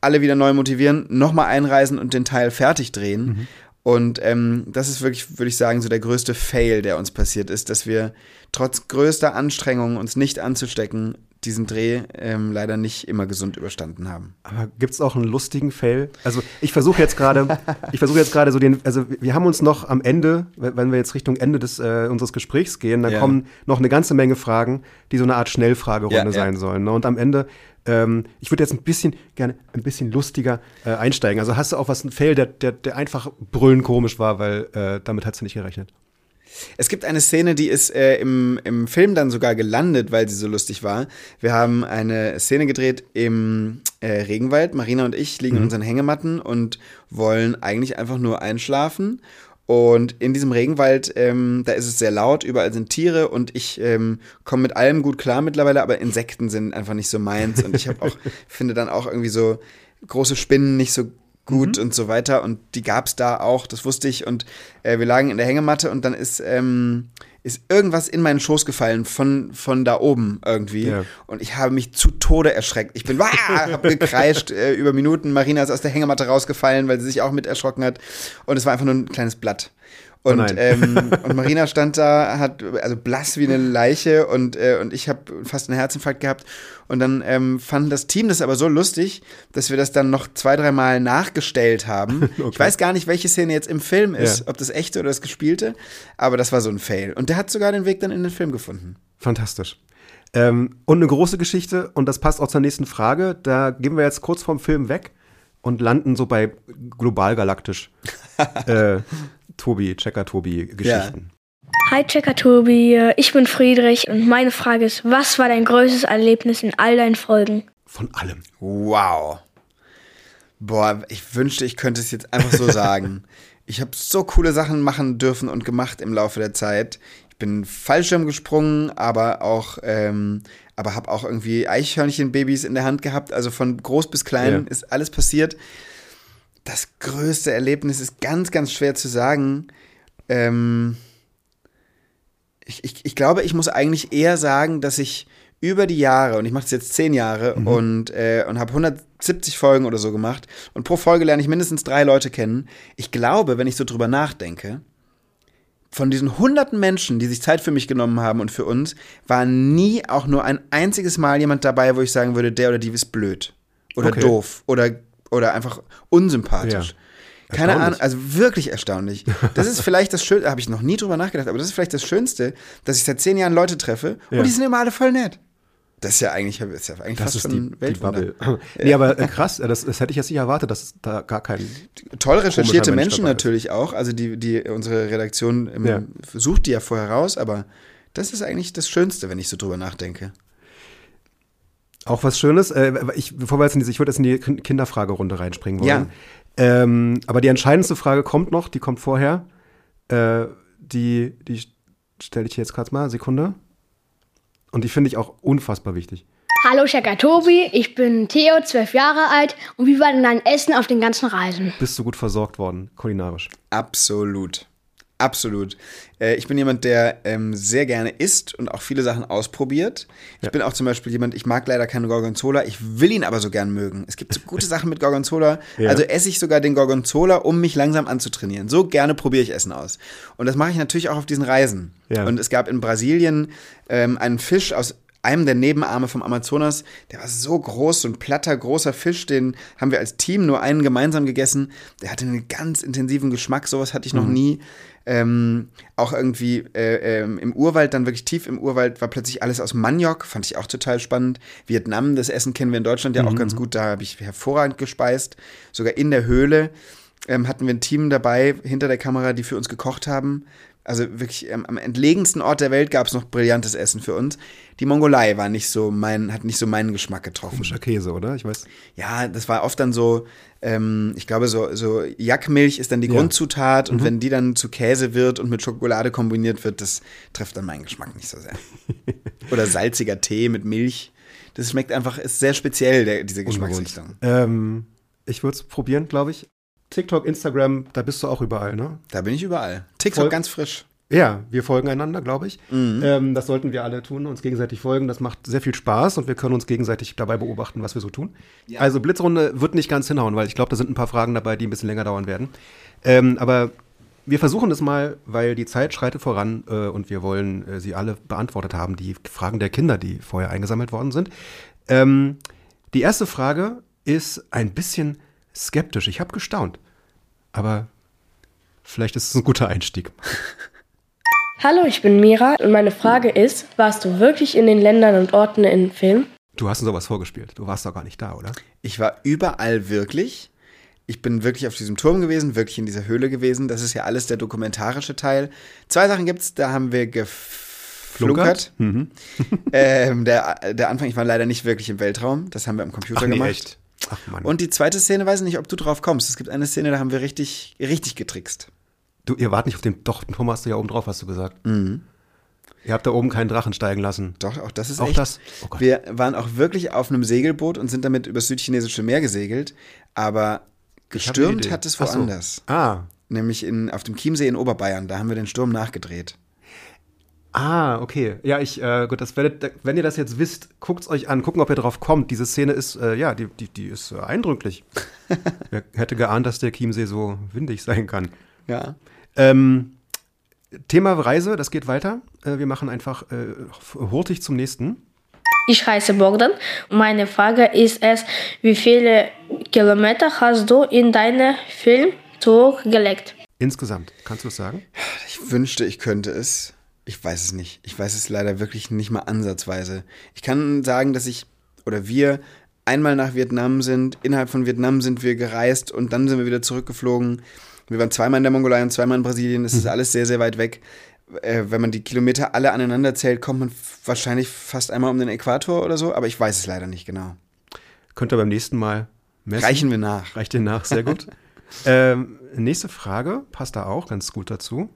alle wieder neu motivieren, nochmal einreisen und den Teil fertig drehen. Mhm. Und ähm, das ist wirklich, würde ich sagen, so der größte Fail, der uns passiert ist, dass wir trotz größter Anstrengungen, uns nicht anzustecken, diesen Dreh ähm, leider nicht immer gesund überstanden haben. Aber gibt es auch einen lustigen Fail? Also ich versuche jetzt gerade, [LAUGHS] ich versuche jetzt gerade so den, also wir haben uns noch am Ende, wenn wir jetzt Richtung Ende des äh, unseres Gesprächs gehen, dann Ja. kommen noch eine ganze Menge Fragen, die so eine Art Schnellfragerunde Ja, ja. sein sollen. Ne? Und am Ende, ähm, ich würde jetzt ein bisschen gerne ein bisschen lustiger äh, einsteigen. Also hast du auch was ein Fail, der, der, der einfach brüllend komisch war, weil äh, damit hast du nicht gerechnet. Es gibt eine Szene, die ist äh, im, im Film dann sogar gelandet, weil sie so lustig war. Wir haben eine Szene gedreht im äh, Regenwald. Marina und ich liegen in unseren Hängematten und wollen eigentlich einfach nur einschlafen. Und in diesem Regenwald, ähm, da ist es sehr laut, überall sind Tiere und ich ähm, komme mit allem gut klar mittlerweile, aber Insekten sind einfach nicht so meins. Und ich habe auch, [LAUGHS] finde dann auch irgendwie so große Spinnen nicht so gut und so weiter. Und die gab es da auch, das wusste ich. Und äh, wir lagen in der Hängematte und dann ist, ähm, ist irgendwas in meinen Schoß gefallen von, von da oben irgendwie. Ja. Und ich habe mich zu Tode erschreckt. Ich bin, wah, hab gekreischt [LAUGHS] äh, über Minuten. Marina ist aus der Hängematte rausgefallen, weil sie sich auch mit erschrocken hat. Und es war einfach nur ein kleines Blatt. Und, nein. ähm, [LAUGHS] und Marina stand da, hat also blass wie eine Leiche und, äh, und ich habe fast einen Herzinfarkt gehabt. Und dann ähm, fand das Team das aber so lustig, dass wir das dann noch zwei, dreimal nachgestellt haben. [LAUGHS] Ich weiß gar nicht, welche Szene jetzt im Film ist, Ja. ob das echte oder das gespielte, aber das war so ein Fail. Und der hat sogar den Weg dann in den Film gefunden. Fantastisch. Ähm, und eine große Geschichte, und das passt auch zur nächsten Frage. Da gehen wir jetzt kurz vom Film weg und landen so bei global galaktisch. [LAUGHS] äh, Tobi, Checker Tobi Geschichten. Hi Checker Tobi, ich bin Friedrich und meine Frage ist, was war dein größtes Erlebnis in all deinen Folgen? Von allem. Wow. Boah, ich wünschte, ich könnte es jetzt einfach so [LAUGHS] sagen. Ich habe so coole Sachen machen dürfen und gemacht im Laufe der Zeit. Ich bin Fallschirm gesprungen, aber auch, ähm, aber habe auch irgendwie Eichhörnchenbabys in der Hand gehabt. Also von groß bis klein Ja. ist alles passiert. Das größte Erlebnis ist ganz, ganz schwer zu sagen. Ähm, ich, ich, ich glaube, ich muss eigentlich eher sagen, dass ich über die Jahre, und ich mache das jetzt zehn Jahre und, äh, und habe 170 Folgen oder so gemacht und pro Folge lerne ich mindestens drei Leute kennen. Ich glaube, wenn ich so drüber nachdenke, von diesen hunderten Menschen, die sich Zeit für mich genommen haben und für uns, war nie auch nur ein einziges Mal jemand dabei, wo ich sagen würde, der oder die ist blöd oder Okay. doof oder, oder einfach unsympathisch. Ja. Keine. Ahnung, also wirklich erstaunlich. Das ist [LAUGHS] vielleicht das Schönste, habe ich noch nie drüber nachgedacht, aber das ist vielleicht das Schönste, dass ich seit zehn Jahren Leute treffe Ja. und die sind immer alle voll nett. Das ist ja eigentlich, ist ja eigentlich Das fast ist schon die, die. Bubble. [LAUGHS] nee, aber äh, krass, äh, das, das hätte ich jetzt nicht erwartet, dass gar, gar kein. Toll recherchierte Mensch Menschen natürlich auch. Also die, die unsere Redaktion ähm, Ja. sucht die ja vorher raus, aber das ist eigentlich das Schönste, wenn ich so drüber nachdenke. Auch was Schönes. Äh, ich, bevor wir jetzt in diese, ich würde jetzt in die Kin- Kinderfragerunde reinspringen wollen. Ja. Ähm, aber die entscheidendste Frage kommt noch, die kommt vorher. Äh, die die stelle ich jetzt gerade mal, Sekunde. Und die finde ich auch unfassbar wichtig. Hallo Checker Tobi, ich bin Theo, zwölf Jahre alt und wie war denn dein Essen auf den ganzen Reisen? Bist du gut versorgt worden, kulinarisch? Absolut. Absolut. Äh, ich bin jemand, der ähm, sehr gerne isst und auch viele Sachen ausprobiert. Ich bin auch zum Beispiel jemand, ich mag leider keinen Gorgonzola, ich will ihn aber so gern mögen. Es gibt so gute Sachen mit Gorgonzola. Ja. Also esse ich sogar den Gorgonzola, um mich langsam anzutrainieren. So gerne probiere ich Essen aus. Und das mache ich natürlich auch auf diesen Reisen. Ja. Und es gab in Brasilien ähm, einen Fisch aus einem der Nebenarme vom Amazonas, der war so groß, so ein platter, großer Fisch, den haben wir als Team nur einen gemeinsam gegessen. Der hatte einen ganz intensiven Geschmack, sowas hatte ich noch nie. Ähm, auch irgendwie äh, ähm, im Urwald, dann wirklich tief im Urwald, war plötzlich alles aus Maniok, fand ich auch total spannend. Vietnam, das Essen kennen wir in Deutschland ja auch ganz gut, da habe ich hervorragend gespeist, sogar in der Höhle. ähm, hatten wir ein Team dabei hinter der Kamera, die für uns gekocht haben. Also wirklich ähm, am entlegensten Ort der Welt gab es noch brillantes Essen für uns. Die Mongolei war nicht so mein, hat nicht so meinen Geschmack getroffen. Komischer Käse, oder? Ich weiß. Ja, das war oft dann so, ähm, ich glaube, so, so Jackmilch ist dann die Ja. Grundzutat und Mhm. wenn die dann zu Käse wird und mit Schokolade kombiniert wird, das trifft dann meinen Geschmack nicht so sehr. [LAUGHS] Oder salziger Tee mit Milch. Das schmeckt einfach, ist sehr speziell, der, diese Geschmacksrichtung. Ähm, ich würde es probieren, glaube ich. TikTok, Instagram, da bist du auch überall, ne? Da bin ich überall. TikTok Voll- ganz frisch. Ja, wir folgen einander, glaube ich. Mhm. Ähm, das sollten wir alle tun, uns gegenseitig folgen. Das macht sehr viel Spaß und wir können uns gegenseitig dabei beobachten, was wir so tun. Also Blitzrunde wird nicht ganz hinhauen, weil ich glaube, da sind ein paar Fragen dabei, die ein bisschen länger dauern werden. Ähm, aber wir versuchen es mal, weil die Zeit schreitet voran äh, und wir wollen äh, sie alle beantwortet haben, die Fragen der Kinder, die vorher eingesammelt worden sind. Ähm, die erste Frage ist ein bisschen skeptisch. Ich habe gestaunt, aber vielleicht ist es ein guter Einstieg. [LAUGHS] Hallo, ich bin Mira und meine Frage ist, warst du wirklich in den Ländern und Orten in Film? Du hast uns sowas vorgespielt. Du warst doch gar nicht da, oder? Ich war überall wirklich. Ich bin wirklich auf diesem Turm gewesen, wirklich in dieser Höhle gewesen. Das ist ja alles der dokumentarische Teil. Zwei Sachen gibt's, da haben wir geflunkert. Mhm. [LAUGHS] ähm, der, der Anfang, ich war leider nicht wirklich im Weltraum. Das haben wir am Computer Ach nee, gemacht. echt? Ach Mann. Und die zweite Szene, weiß ich nicht, ob du drauf kommst. Es gibt eine Szene, da haben wir richtig, richtig getrickst. du, ihr wart nicht auf dem, doch, Thomas, hast du ja oben drauf, hast du gesagt. Mhm. Ihr habt da oben keinen Drachen steigen lassen. Doch, auch das ist Auch echt. das? Oh wir waren auch wirklich auf einem Segelboot und sind damit übers südchinesische Meer gesegelt. Aber gestürmt hat es Ach so. woanders. Ah, Nämlich in, auf dem Chiemsee in Oberbayern. Da haben wir den Sturm nachgedreht. Ah, okay. Ja, ich, äh, gut, das werdet, wenn ihr das jetzt wisst, guckt's euch an, gucken, ob ihr drauf kommt. Diese Szene ist, äh, ja, die, die, die ist äh, eindrücklich. [LAUGHS] Wer hätte geahnt, dass der Chiemsee so windig sein kann. Ja. Ähm, Thema Reise, das geht weiter. Äh, wir machen einfach äh, hurtig zum nächsten. Ich heiße Bogdan meine Frage ist es, wie viele Kilometer hast du in deinen Film zurückgelegt? Insgesamt, kannst du es sagen? Ich wünschte, ich könnte es. Ich weiß es nicht. Ich weiß es leider wirklich nicht mal ansatzweise. Ich kann sagen, dass ich oder wir einmal nach Vietnam sind. Innerhalb von Vietnam sind wir gereist und dann sind wir wieder zurückgeflogen. Wir waren zweimal in der Mongolei und zweimal in Brasilien. Das ist alles sehr, sehr weit weg. Äh, wenn man die Kilometer alle aneinander zählt, kommt man wahrscheinlich fast einmal um den Äquator oder so. Aber ich weiß es leider nicht genau. Könnt ihr beim nächsten Mal messen? Reichen wir nach. Reicht dir nach, sehr gut. [LAUGHS] ähm, nächste Frage, passt da auch ganz gut dazu.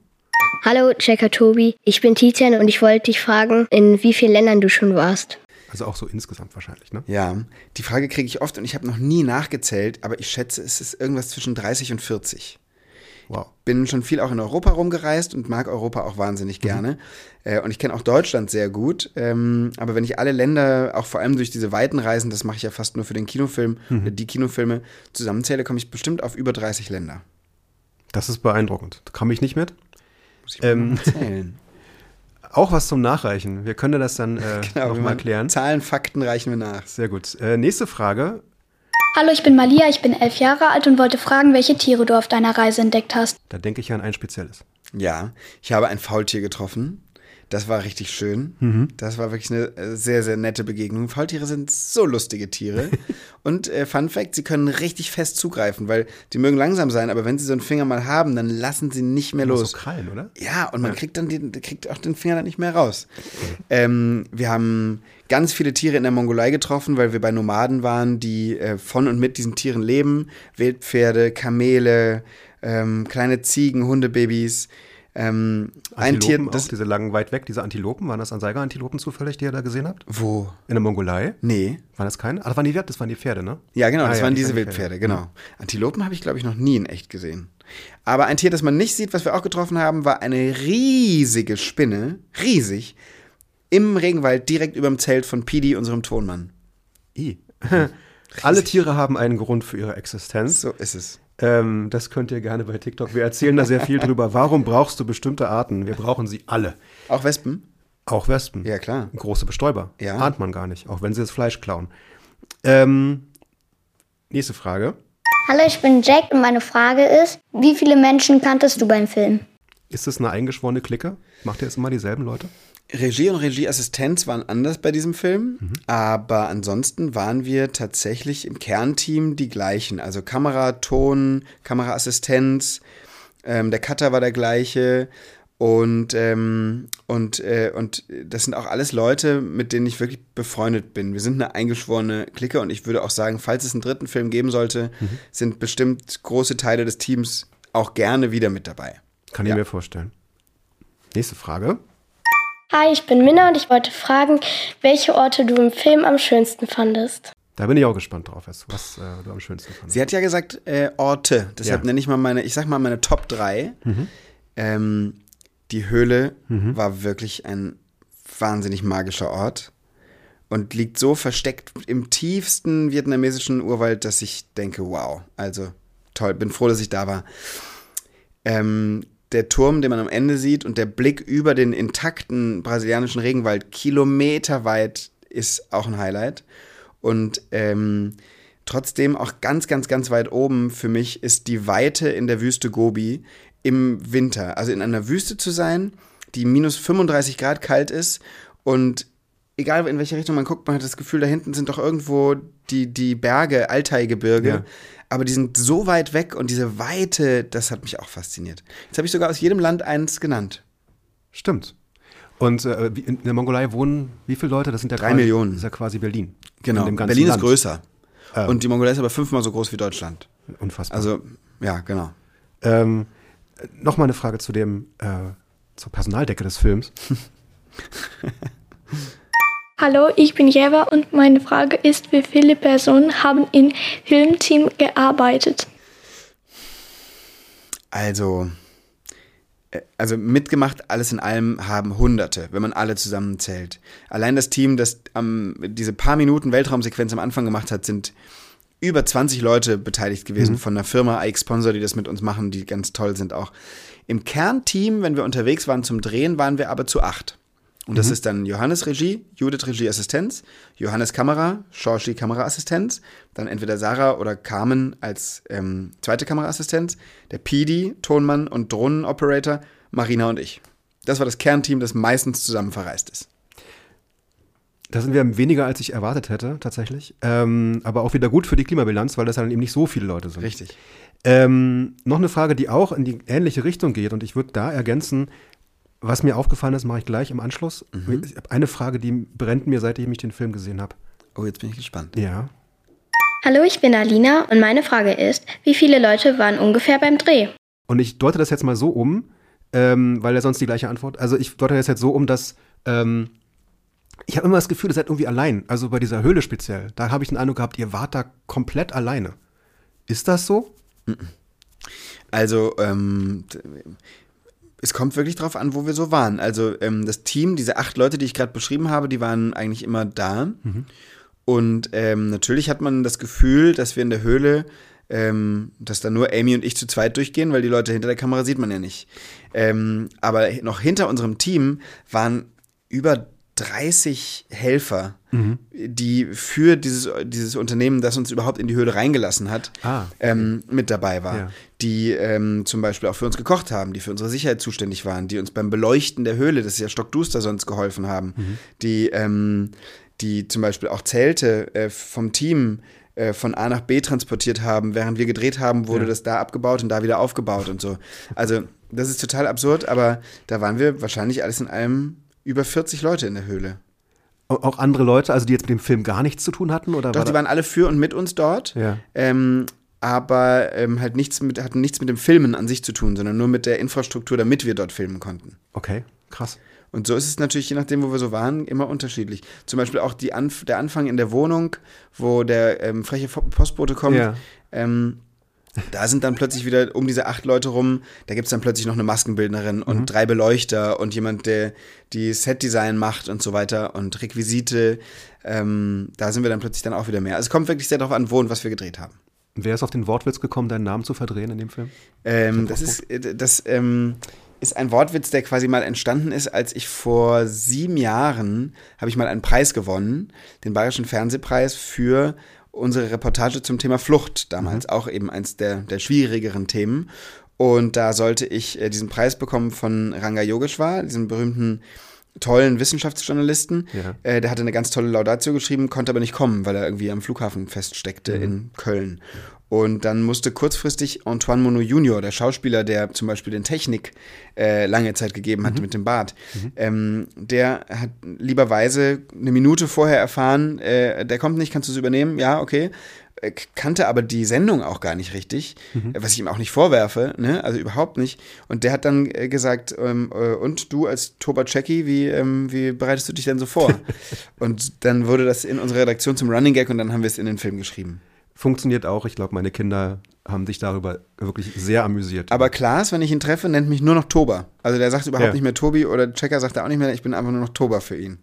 Hallo, Checker Tobi. Ich bin Tizian und ich wollte dich fragen, in wie vielen Ländern du schon warst. Also auch so insgesamt wahrscheinlich, ne? Ja, die Frage kriege ich oft und ich habe noch nie nachgezählt, aber ich schätze, es ist irgendwas zwischen 30 und 40. Wow. bin schon viel auch in Europa rumgereist und mag Europa auch wahnsinnig gerne. Äh, und ich kenne auch Deutschland sehr gut. Ähm, aber wenn ich alle Länder, auch vor allem durch diese weiten Reisen, das mache ich ja fast nur für den Kinofilm oder die Kinofilme, zusammenzähle, komme ich bestimmt auf über 30 Länder. Das ist beeindruckend. Kam ich nicht mit. Muss ich mal Ähm. zählen. [LAUGHS] Auch was zum Nachreichen. Wir können das dann äh, [LAUGHS] Genau, nochmal klären. Zahlen, Fakten reichen wir nach. Sehr gut. Äh, nächste Frage. Hallo, ich bin Malia, ich bin elf Jahre alt und wollte fragen, welche Tiere du auf deiner Reise entdeckt hast. Da denke ich an ein spezielles. Ja, ich habe ein Faultier getroffen. Das war richtig schön. Das war wirklich eine äh, sehr, sehr nette Begegnung. Faultiere sind so lustige Tiere. [LAUGHS] Und äh, Fun Fact, sie können richtig fest zugreifen, weil die mögen langsam sein, aber wenn sie so einen Finger mal haben, dann lassen sie nicht mehr Immer los. So Krallen, oder? Ja, und man kriegt dann den, kriegt auch den Finger dann nicht mehr raus. Ähm, wir haben ganz viele Tiere in der Mongolei getroffen, weil wir bei Nomaden waren, die äh, von und mit diesen Tieren leben. Wildpferde, Kamele, ähm, kleine Ziegen, Hundebabys. Ähm, ein Tier, Antilopen auch, das. diese langen weit weg, diese Antilopen. Waren das Anseiger-Antilopen zufällig, die ihr da gesehen habt? Wo? In der Mongolei? Nee. Waren das keine? Ah, das waren die, das waren die Pferde, ne? Ja, genau, Ah, das ja, waren die diese Wildpferde, Pferde. genau. Antilopen habe ich, glaube ich, noch nie in echt gesehen. Aber ein Tier, das man nicht sieht, was wir auch getroffen haben, war eine riesige Spinne, riesig, im Regenwald direkt über dem Zelt von Pidi, unserem Tonmann. I. [LAUGHS] Alle Tiere haben einen Grund für ihre Existenz. So ist es. Ähm, das könnt ihr gerne bei TikTok. Wir erzählen da sehr viel drüber. Warum brauchst du bestimmte Arten? Wir brauchen sie alle. Auch Wespen? Auch Wespen. Ja, klar. Große Bestäuber. Ja. Ahnt man gar nicht, auch wenn sie das Fleisch klauen. Ähm, nächste Frage. Hallo, ich bin Jack und meine Frage ist, wie viele Menschen kanntest du beim Film? Ist das eine eingeschworene Clique? Macht ihr jetzt immer dieselben Leute? Regie und Regieassistenz waren anders bei diesem Film, mhm. aber ansonsten waren wir tatsächlich im Kernteam die gleichen. Also Kamera, Ton, Kameraassistenz, ähm, der Cutter war der gleiche und, ähm, und, äh, und das sind auch alles Leute, mit denen ich wirklich befreundet bin. Wir sind eine eingeschworene Clique und ich würde auch sagen, falls es einen dritten Film geben sollte, mhm. sind bestimmt große Teile des Teams auch gerne wieder mit dabei. Kann ich ja. mir vorstellen. Nächste Frage. Hi, ich bin Minna und ich wollte fragen, welche Orte du im Film am schönsten fandest. Da bin ich auch gespannt drauf, was, äh, du am schönsten fandest. Sie hat ja gesagt äh, Orte, deshalb ja. nenne ich mal meine, ich sag mal meine Top 3. Mhm. Ähm, die Höhle mhm. war wirklich ein wahnsinnig magischer Ort und liegt so versteckt im tiefsten vietnamesischen Urwald, dass ich denke, wow, also toll, bin froh, dass ich da war. Ähm, der Turm, den man am Ende sieht und der Blick über den intakten brasilianischen Regenwald kilometerweit ist auch ein Highlight. Und ähm, trotzdem auch ganz, ganz, ganz weit oben für mich ist die Weite in der Wüste Gobi im Winter. Also in einer Wüste zu sein, die minus 35 Grad kalt ist und egal in welche Richtung man guckt, man hat das Gefühl, da hinten sind doch irgendwo die, die Berge, Altai-Gebirge. Ja aber die sind so weit weg und diese Weite, das hat mich auch fasziniert. Jetzt habe ich sogar aus jedem Land eins genannt. Stimmt. Und äh, in der Mongolei wohnen wie viele Leute? Das sind ja drei quasi, Millionen. Das ist ja quasi Berlin. Genau. Berlin Land. ist größer. Ähm. Und die Mongolei ist aber fünfmal so groß wie Deutschland. Unfassbar. Also, ja, genau. Ähm, Nochmal eine Frage zu dem, äh, zur Personaldecke des Films. [LAUGHS] Hallo, ich bin Jeva und meine Frage ist, wie viele Personen haben im Filmteam gearbeitet? Also, äh, also mitgemacht, alles in allem haben Hunderte, wenn man alle zusammenzählt. Allein das Team, das ähm, diese paar Minuten Weltraumsequenz am Anfang gemacht hat, sind über 20 Leute beteiligt gewesen mhm. von der Firma iX Sponsor, die das mit uns machen, die ganz toll sind auch. Im Kernteam, wenn wir unterwegs waren zum Drehen, waren wir aber zu acht. Und das mhm. ist dann Johannes Regie, Judith Regie Assistenz, Johannes Kamera, Shorshi Kameraassistenz, dann entweder Sarah oder Carmen als ähm, zweite Kameraassistenz, der PD, Tonmann und Drohnenoperator, Marina und ich. Das war das Kernteam, das meistens zusammen verreist ist. Da sind wir weniger, als ich erwartet hätte, tatsächlich. Ähm, aber auch wieder gut für die Klimabilanz, weil das dann eben nicht so viele Leute sind. Richtig. Ähm, noch eine Frage, die auch in die ähnliche Richtung geht. Und ich würde da ergänzen, was mir aufgefallen ist, mache ich gleich im Anschluss. Mhm. Ich habe eine Frage, die brennt mir, seit ich den Film gesehen habe. Oh, jetzt bin ich gespannt. Ja. Hallo, ich bin Alina und meine Frage ist, wie viele Leute waren ungefähr beim Dreh? Und ich deute das jetzt mal so um, ähm, weil er sonst die gleiche Antwort. Also ich deute das jetzt so um, dass ähm, ich habe immer das Gefühl, ihr seid irgendwie allein. Also bei dieser Höhle speziell. Da habe ich den Eindruck gehabt, ihr wart da komplett alleine. Ist das so? Also ähm, es kommt wirklich drauf an, wo wir so waren. Also ähm, das Team, diese acht Leute, die ich gerade beschrieben habe, die waren eigentlich immer da. Mhm. Und ähm, natürlich hat man das Gefühl, dass wir in der Höhle, ähm, dass da nur Amy und ich zu zweit durchgehen, weil die Leute hinter der Kamera sieht man ja nicht. Ähm, aber noch hinter unserem Team waren über 30 Helfer, mhm. die für dieses, dieses Unternehmen, das uns überhaupt in die Höhle reingelassen hat, ah. ähm, mit dabei war. Ja. Die ähm, zum Beispiel auch für uns gekocht haben, die für unsere Sicherheit zuständig waren, die uns beim Beleuchten der Höhle, das ist ja stockduster sonst, geholfen haben, mhm. die, ähm, die zum Beispiel auch Zelte äh, vom Team äh, von A nach B transportiert haben. Während wir gedreht haben, wurde ja. das da abgebaut und da wieder aufgebaut und so. Also das ist total absurd, aber da waren wir wahrscheinlich alles in allem über 40 Leute in der Höhle. Auch andere Leute, also die jetzt mit dem Film gar nichts zu tun hatten? Oder Doch, war die waren alle für und mit uns dort. Ja. Ähm, aber ähm, halt nichts mit, hatten nichts mit dem Filmen an sich zu tun, sondern nur mit der Infrastruktur, damit wir dort filmen konnten. Okay, krass. Und so ist es natürlich, je nachdem, wo wir so waren, immer unterschiedlich. Zum Beispiel auch Anf der Anfang in der Wohnung, wo der ähm, freche Postbote kommt. Ja. Ähm, da sind dann plötzlich wieder um diese acht Leute rum, da gibt es dann plötzlich noch eine Maskenbildnerin und mhm. drei Beleuchter und jemand, der die Setdesign macht und so weiter und Requisite. Ähm, da sind wir dann plötzlich dann auch wieder mehr. Also es kommt wirklich sehr darauf an, wo und was wir gedreht haben. Wer ist auf den Wortwitz gekommen, deinen Namen zu verdrehen in dem Film? Ähm, das ist, äh, das ähm, ist ein Wortwitz, der quasi mal entstanden ist, als ich vor sieben Jahren habe ich mal einen Preis gewonnen, den Bayerischen Fernsehpreis für unsere Reportage zum Thema Flucht damals, mhm. auch eben eins der, der schwierigeren Themen. Und da sollte ich äh, diesen Preis bekommen von Ranga Yogeshwar, diesem berühmten tollen Wissenschaftsjournalisten. Ja. Äh, der hatte eine ganz tolle Laudatio geschrieben, konnte aber nicht kommen, weil er irgendwie am Flughafen feststeckte Mhm. in Köln. Und dann musste kurzfristig Antoine Monod Junior, der Schauspieler, der zum Beispiel den Technik äh, lange Zeit gegeben Mhm. hat mit dem Bart, ähm, der hat lieberweise eine Minute vorher erfahren, äh, der kommt nicht, kannst du es übernehmen? Ja, okay. Äh, kannte aber die Sendung auch gar nicht richtig, Mhm. äh, was ich ihm auch nicht vorwerfe, ne? also überhaupt nicht. Und der hat dann äh, gesagt, ähm, äh, und du als Toba Cecchi, wie, ähm, wie bereitest du dich denn so vor? [LAUGHS] und dann wurde das in unserer Redaktion zum Running Gag und dann haben wir es in den Film geschrieben. Funktioniert auch. Ich glaube, meine Kinder haben sich darüber wirklich sehr amüsiert. Aber Klaas, wenn ich ihn treffe, nennt mich nur noch Toba. Also der sagt überhaupt Ja. nicht mehr Tobi oder Checker sagt er auch nicht mehr, ich bin einfach nur noch Toba für ihn.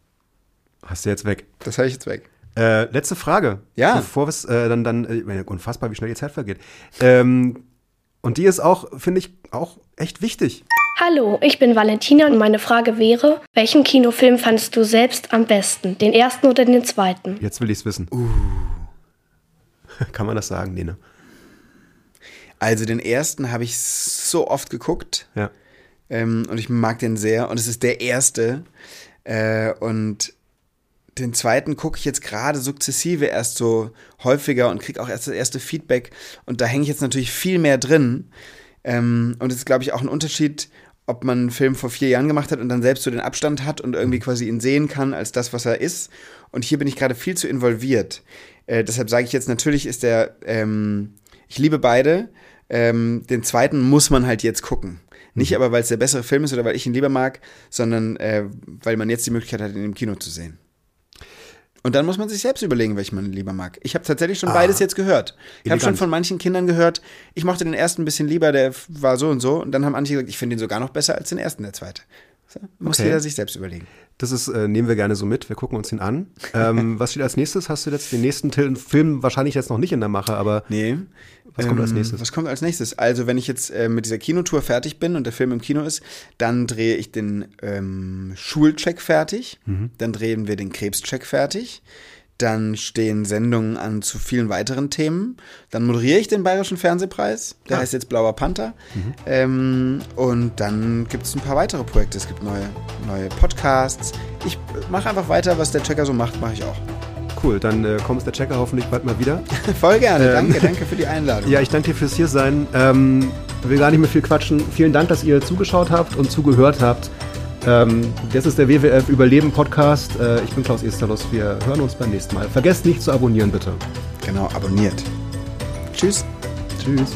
Hast du jetzt weg. Das habe ich jetzt weg. Äh, letzte Frage. Ja. Bevor wir es äh, dann, dann äh, unfassbar, wie schnell die Zeit vergeht. Ähm, und die ist auch, finde ich, auch echt wichtig. Hallo, ich bin Valentina und meine Frage wäre, welchen Kinofilm fandest du selbst am besten? Den ersten oder den zweiten? Jetzt will ich es wissen. Uh. [LAUGHS] Kann man das sagen? Nee, ne? Also den ersten habe ich so oft geguckt Ja. ähm, und ich mag den sehr und es ist der erste. Äh, und den zweiten gucke ich jetzt gerade sukzessive erst so häufiger und kriege auch erst das erste Feedback und da hänge ich jetzt natürlich viel mehr drin. Ähm, und es ist, glaube ich, auch ein Unterschied, ob man einen Film vor vier Jahren gemacht hat und dann selbst so den Abstand hat und irgendwie quasi ihn sehen kann als das, was er ist. Und hier bin ich gerade viel zu involviert. Äh, deshalb sage ich jetzt, natürlich ist der, ähm, ich liebe beide. Ähm, den zweiten muss man halt jetzt gucken. Nicht aber, weil es der bessere Film ist oder weil ich ihn lieber mag, sondern äh, weil man jetzt die Möglichkeit hat, ihn im Kino zu sehen. Und dann muss man sich selbst überlegen, welchen man lieber mag. Ich habe tatsächlich schon beides jetzt gehört. Ich habe schon von manchen Kindern gehört, ich mochte den ersten ein bisschen lieber, der war so und so. Und dann haben manche gesagt, ich finde ihn sogar noch besser als den ersten, der zweite. So, muss Okay. jeder sich selbst überlegen. Das ist, äh, nehmen wir gerne so mit. Wir gucken uns ihn an. Ähm, [LAUGHS] was steht als nächstes? Hast du jetzt den nächsten Film wahrscheinlich jetzt noch nicht in der Mache, aber Nee. Was kommt als Ähm, nächstes? Was kommt als nächstes? Also, wenn ich jetzt äh, mit dieser Kinotour fertig bin und der Film im Kino ist, dann drehe ich den ähm, Schulcheck fertig. Mhm. Dann drehen wir den Krebscheck fertig. Dann stehen Sendungen an zu vielen weiteren Themen. Dann moderiere ich den Bayerischen Fernsehpreis. Der Ah. heißt jetzt Blauer Panther. Mhm. Ähm, und dann gibt es ein paar weitere Projekte. Es gibt neue, neue Podcasts. Ich mache einfach weiter, was der Checker so macht, mache ich auch. cool. Dann äh, kommt der Checker hoffentlich bald mal wieder. [LAUGHS] Voll gerne. Ähm. Danke, danke für die Einladung. Ja, ich danke dir fürs Hiersein. Ähm, will gar nicht mehr viel quatschen. Vielen Dank, dass ihr zugeschaut habt und zugehört habt. Ähm, das ist der WWF Überleben Podcast. Äh, ich bin Klaus Esterlos. Wir hören uns beim nächsten Mal. Vergesst nicht zu abonnieren, bitte. Genau, abonniert. Tschüss. Tschüss.